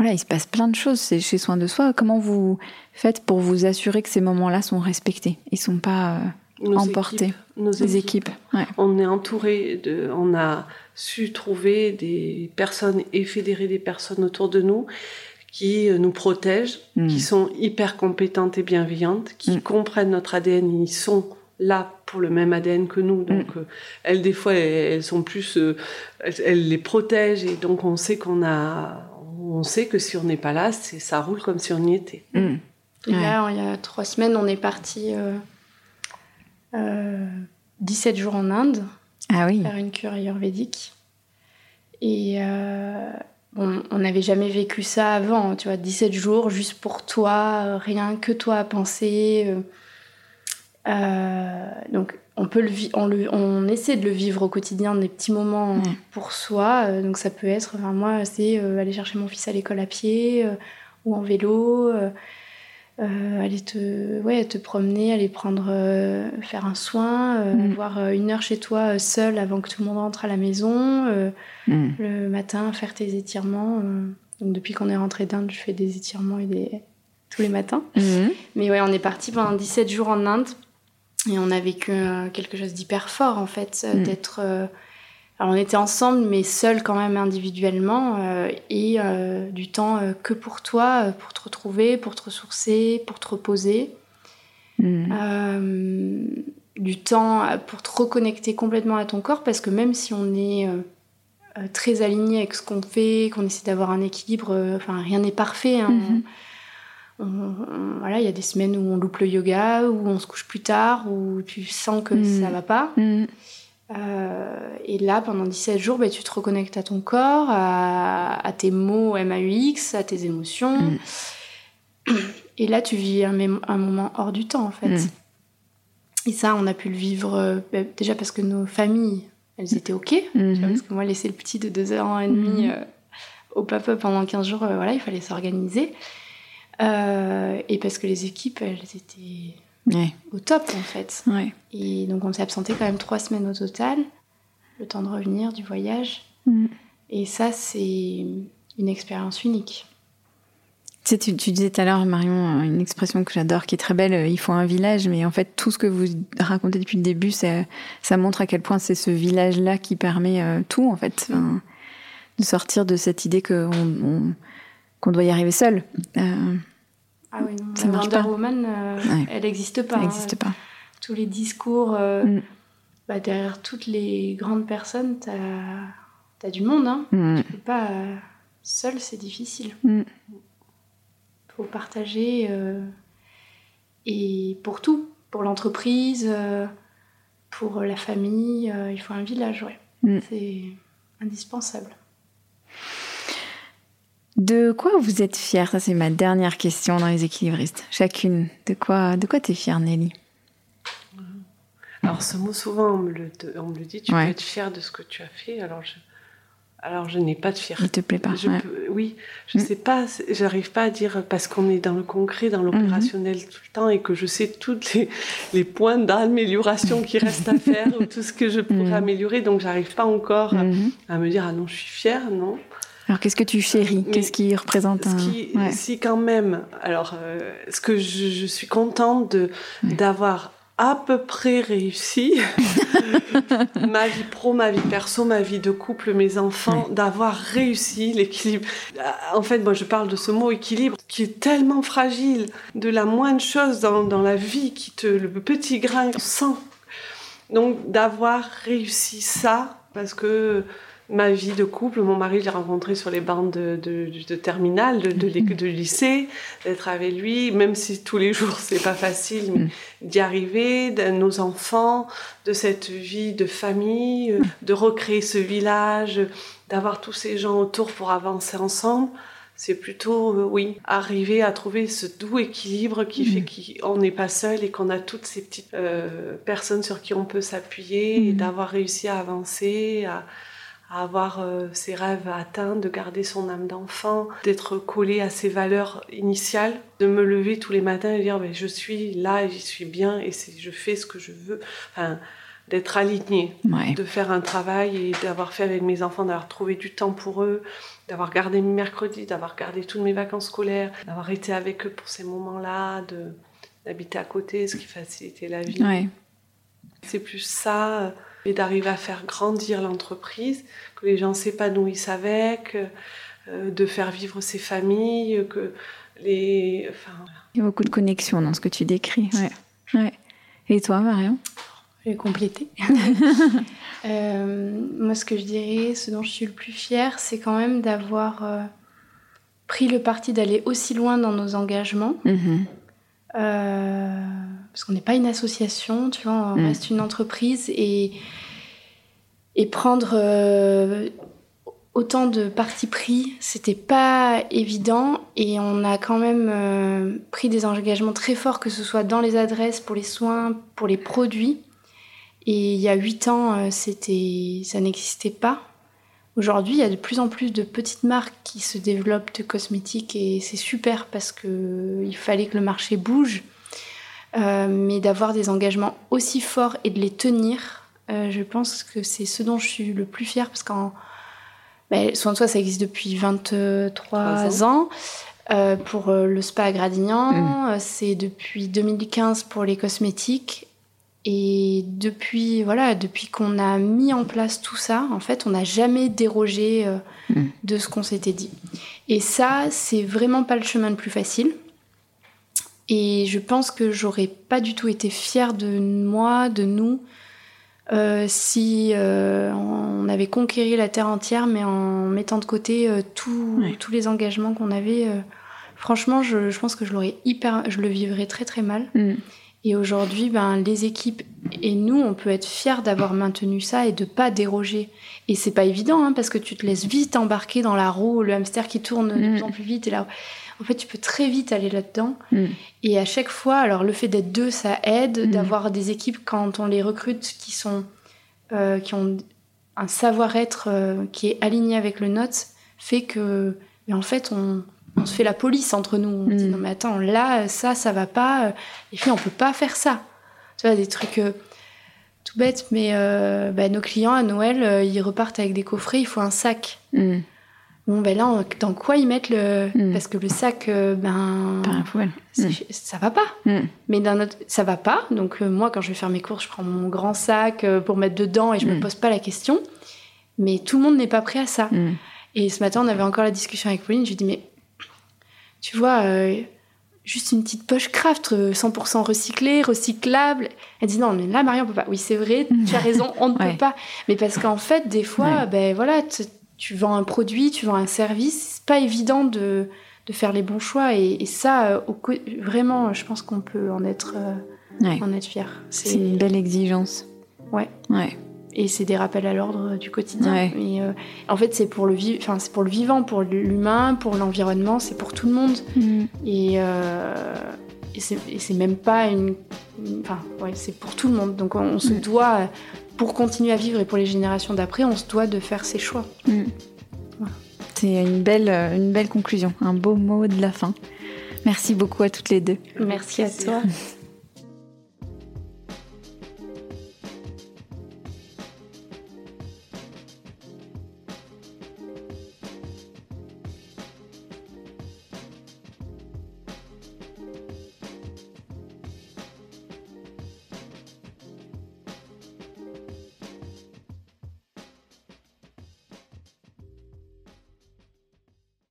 voilà, il se passe plein de choses chez Soin de Soi. Comment vous faites pour vous assurer que ces moments-là sont respectés Ils sont pas euh, emportés nos Les équipes. On est entouré de. On a su trouver des personnes et fédérer des personnes autour de nous qui euh, nous protègent, hmm. qui sont hyper compétentes et bienveillantes, qui hmm. comprennent notre ADN. Ils sont là pour le même ADN que nous. Donc, hmm. euh, elles, des fois, elles, sont plus. elles les protègent et donc on sait qu'on a on sait que si on n'est pas là, ça roule comme si on y était. Mm. là, il y a trois semaines, on est parti 17 euh, euh, jours en Inde ah oui. faire une cure ayurvédique. Et euh, on n'avait jamais vécu ça avant, tu vois, 17 jours juste pour toi, rien que toi à penser. donc on peut le, on, le, on essaie de le vivre au quotidien, des petits moments pour soi. Euh, donc ça peut être, enfin, moi, c'est euh, aller chercher mon fils à l'école à pied euh, ou en vélo, aller te, ouais, te promener, aller prendre, faire un soin, mm. avoir une heure chez toi seul avant que tout le monde rentre à la maison, mm. le matin faire tes étirements. donc depuis qu'on est rentré d'Inde, je fais des étirements et des... tous les matins. Mm. Mais ouais, on est parti pendant 17 jours en Inde et on a vécu euh, quelque chose d'hyper fort, en fait, euh, mm. d'être. Euh, alors, on était ensemble, mais seuls quand même individuellement, et du temps que pour toi, pour te retrouver, pour te ressourcer, pour te reposer. Mm. du temps pour te reconnecter complètement à ton corps, parce que même si on est très aligné avec ce qu'on fait, qu'on essaie d'avoir un équilibre, enfin, rien n'est parfait. Hein, mm-hmm voilà, il y a des semaines où on loupe le yoga, où on se couche plus tard, où tu sens que mm. ça va pas. Mm. Euh, et là, pendant 17 jours, bah, tu te reconnectes à ton corps, à, tes mots MAUX, à tes émotions. Mm. Et là, tu vis un, un, moment hors du temps, en fait. Et ça, on a pu le vivre euh, bah, déjà parce que nos familles elles étaient OK. Mhm. parce que moi, laisser le petit de 2 ans et demi mhm. au papa pendant 15 jours, voilà, il fallait s'organiser. Et parce que les équipes, elles étaient au top en fait. Et donc on s'est absenté quand même trois semaines au total, le temps de revenir du voyage. Mm. Et ça, c'est une expérience unique. Tu, tu, disais tout à l'heure, Marion, une expression que j'adore, qui est très belle, il faut un village, mais en fait, tout ce que vous racontez depuis le début, ça, ça montre à quel point c'est ce village-là qui permet euh, tout, en fait, de sortir de cette idée qu'on on, doit y arriver seul. Euh, ah oui, non, ça marche Wonder Woman, euh, elle n'existe pas. Elle n'existe pas. Tous les discours, euh, mm. bah, derrière toutes les grandes personnes, tu as, du monde. Hein. Mm. Tu peux pas. Seul, c'est difficile. Il mm. faut partager. et pour tout. Pour l'entreprise, pour la famille, il faut un village, ouais. C'est indispensable. De quoi vous êtes fière? Ça, c'est ma dernière question dans les équilibristes. Chacune. De quoi, de quoi t'es fière, Nelly? Alors, ce mot, souvent, on me le, on me le dit. Tu peux être fière de ce que tu as fait. Alors, je, alors je n'ai pas de fierté. Il te plaît pas Oui, je ne mm. sais pas, j'arrive pas à dire parce qu'on est dans le concret, dans l'opérationnel mm-hmm. tout le temps et que je sais tous les, les, points d'amélioration qui restent à faire ou tout ce que je pourrais mm. améliorer. Donc j'arrive pas encore mm-hmm. à, me dire ah non, je suis fière, non. Alors qu'est-ce que tu chéris? Qu'est-ce qui représente un... Si quand même, alors euh, ce que je, suis contente de d'avoir à peu près réussi ma vie pro, ma vie perso, ma vie de couple, mes enfants, d'avoir réussi l'équilibre. Euh, en fait, moi je parle de ce mot équilibre qui est tellement fragile, de la moindre chose dans, dans la vie qui te, le petit grain sent. Donc d'avoir réussi ça, parce que ma vie de couple. Mon mari, je l'ai rencontré sur les bandes de, de, terminale, de, de, de lycée, d'être avec lui, même si tous les jours c'est pas facile, mais mm. d'y arriver, de nos enfants, de cette vie de famille, mm. de recréer ce village, d'avoir tous ces gens autour pour avancer ensemble. C'est plutôt, euh, oui, arriver à trouver ce doux équilibre qui fait mm. qu'on n'est pas seul et qu'on a toutes ces petites euh, personnes sur qui on peut s'appuyer et d'avoir réussi à avancer, à, à avoir euh, ses rêves atteints, de garder son âme d'enfant, d'être collé à ses valeurs initiales, de me lever tous les matins et dire ben, je suis là et j'y suis bien et je fais ce que je veux. Enfin, d'être aligné, de faire un travail et d'avoir fait avec mes enfants, d'avoir trouvé du temps pour eux, d'avoir gardé mes mercredis, d'avoir gardé toutes mes vacances scolaires, d'avoir été avec eux pour ces moments-là, d'habiter à côté, ce qui facilitait la vie. C'est plus ça et d'arriver à faire grandir l'entreprise, que les gens s'épanouissent avec, euh, de faire vivre ses familles, que les... Enfin, Il y a beaucoup de connexions dans ce que tu décris. Ouais. Et toi, Marion? Je vais compléter. Euh, moi, ce que je dirais, ce dont je suis le plus fière, c'est quand même d'avoir euh, pris le parti d'aller aussi loin dans nos engagements. Mm-hmm. Parce qu'on n'est pas une association, tu vois, on mm. reste une entreprise et et prendre euh, autant de parti pris, c'était pas évident et on a quand même euh, pris des engagements très forts, que ce soit dans les adresses, pour les soins, pour les produits. Et il y a huit ans, euh, c'était, ça n'existait pas. Aujourd'hui, il y a de plus en plus de petites marques qui se développent de cosmétiques et c'est super parce que il fallait que le marché bouge. Mais d'avoir des engagements aussi forts et de les tenir, euh, je pense que c'est ce dont je suis le plus fière parce qu'en ben, soin de soi, ça existe depuis 23 ans. Euh, pour euh, le spa à Gradignan, mm. c'est depuis 2015 pour les cosmétiques. Et depuis, voilà, depuis qu'on a mis en place tout ça, en fait, on n'a jamais dérogé mm. de ce qu'on s'était dit. Et ça, c'est vraiment pas le chemin le plus facile. Et je pense que j'aurais pas du tout été fière de moi, de nous, euh, si euh, on avait conquéri la terre entière, mais en mettant de côté euh, tous les engagements qu'on avait, franchement, je, pense que je l'aurais hyper, je le vivrais très très mal. Mm. Et aujourd'hui, ben, les équipes et nous, on peut être fiers d'avoir maintenu ça et de pas déroger. Et c'est pas évident, hein, parce que tu te laisses vite embarquer dans la roue, le hamster qui tourne de mm. plus en plus vite. Et là, en fait, tu peux très vite aller là-dedans. Mm. Et à chaque fois, alors le fait d'être deux, ça aide, mm. d'avoir des équipes quand on les recrute qui sont, euh, qui ont un savoir-être qui est aligné avec le nôtre fait que, mais en fait, on, on se fait la police entre nous. On dit mm. non mais attends, là, ça, ça va pas. Et puis on peut pas faire ça. Tu vois, des trucs euh, tout bêtes, mais euh, bah, nos clients à Noël, euh, ils repartent avec des coffrets, il faut un sac. Mm. Bon, ben là, dans quoi ils mettent le. Mm. Parce que le sac, ben. Ça va pas. Mais d'un autre. Ça va pas. Donc, moi, quand je vais faire mes courses, je prends mon grand sac pour mettre dedans et je me pose pas la question. Mais tout le monde n'est pas prêt à ça. Et ce matin, on avait encore la discussion avec Pauline. Je lui dis, mais tu vois, euh, juste une petite poche craft 100% euh, recyclée, recyclable. Elle dit non, mais là, Marie, on peut pas. Oui, c'est vrai, tu as raison, on ne peut pas. Mais parce qu'en fait, des fois, ben voilà, tu vends un produit, tu vends un service, c'est pas évident de, de, faire les bons choix. Et, ça, euh, vraiment, je pense qu'on peut en être, en être fier. C'est une belle exigence. Ouais. Ouais et c'est des rappels à l'ordre du quotidien. Euh, en fait, c'est pour le enfin, c'est pour le vivant, pour l'humain, pour l'environnement, c'est pour tout le monde. Mm. Et, euh, et c'est même pas une, enfin, ouais, c'est pour tout le monde. Donc, on, se doit, pour continuer à vivre et pour les générations d'après, on se doit de faire ses choix. Mm. C'est une belle, une belle conclusion, un beau mot de la fin. Merci beaucoup à toutes les deux. Merci, à toi.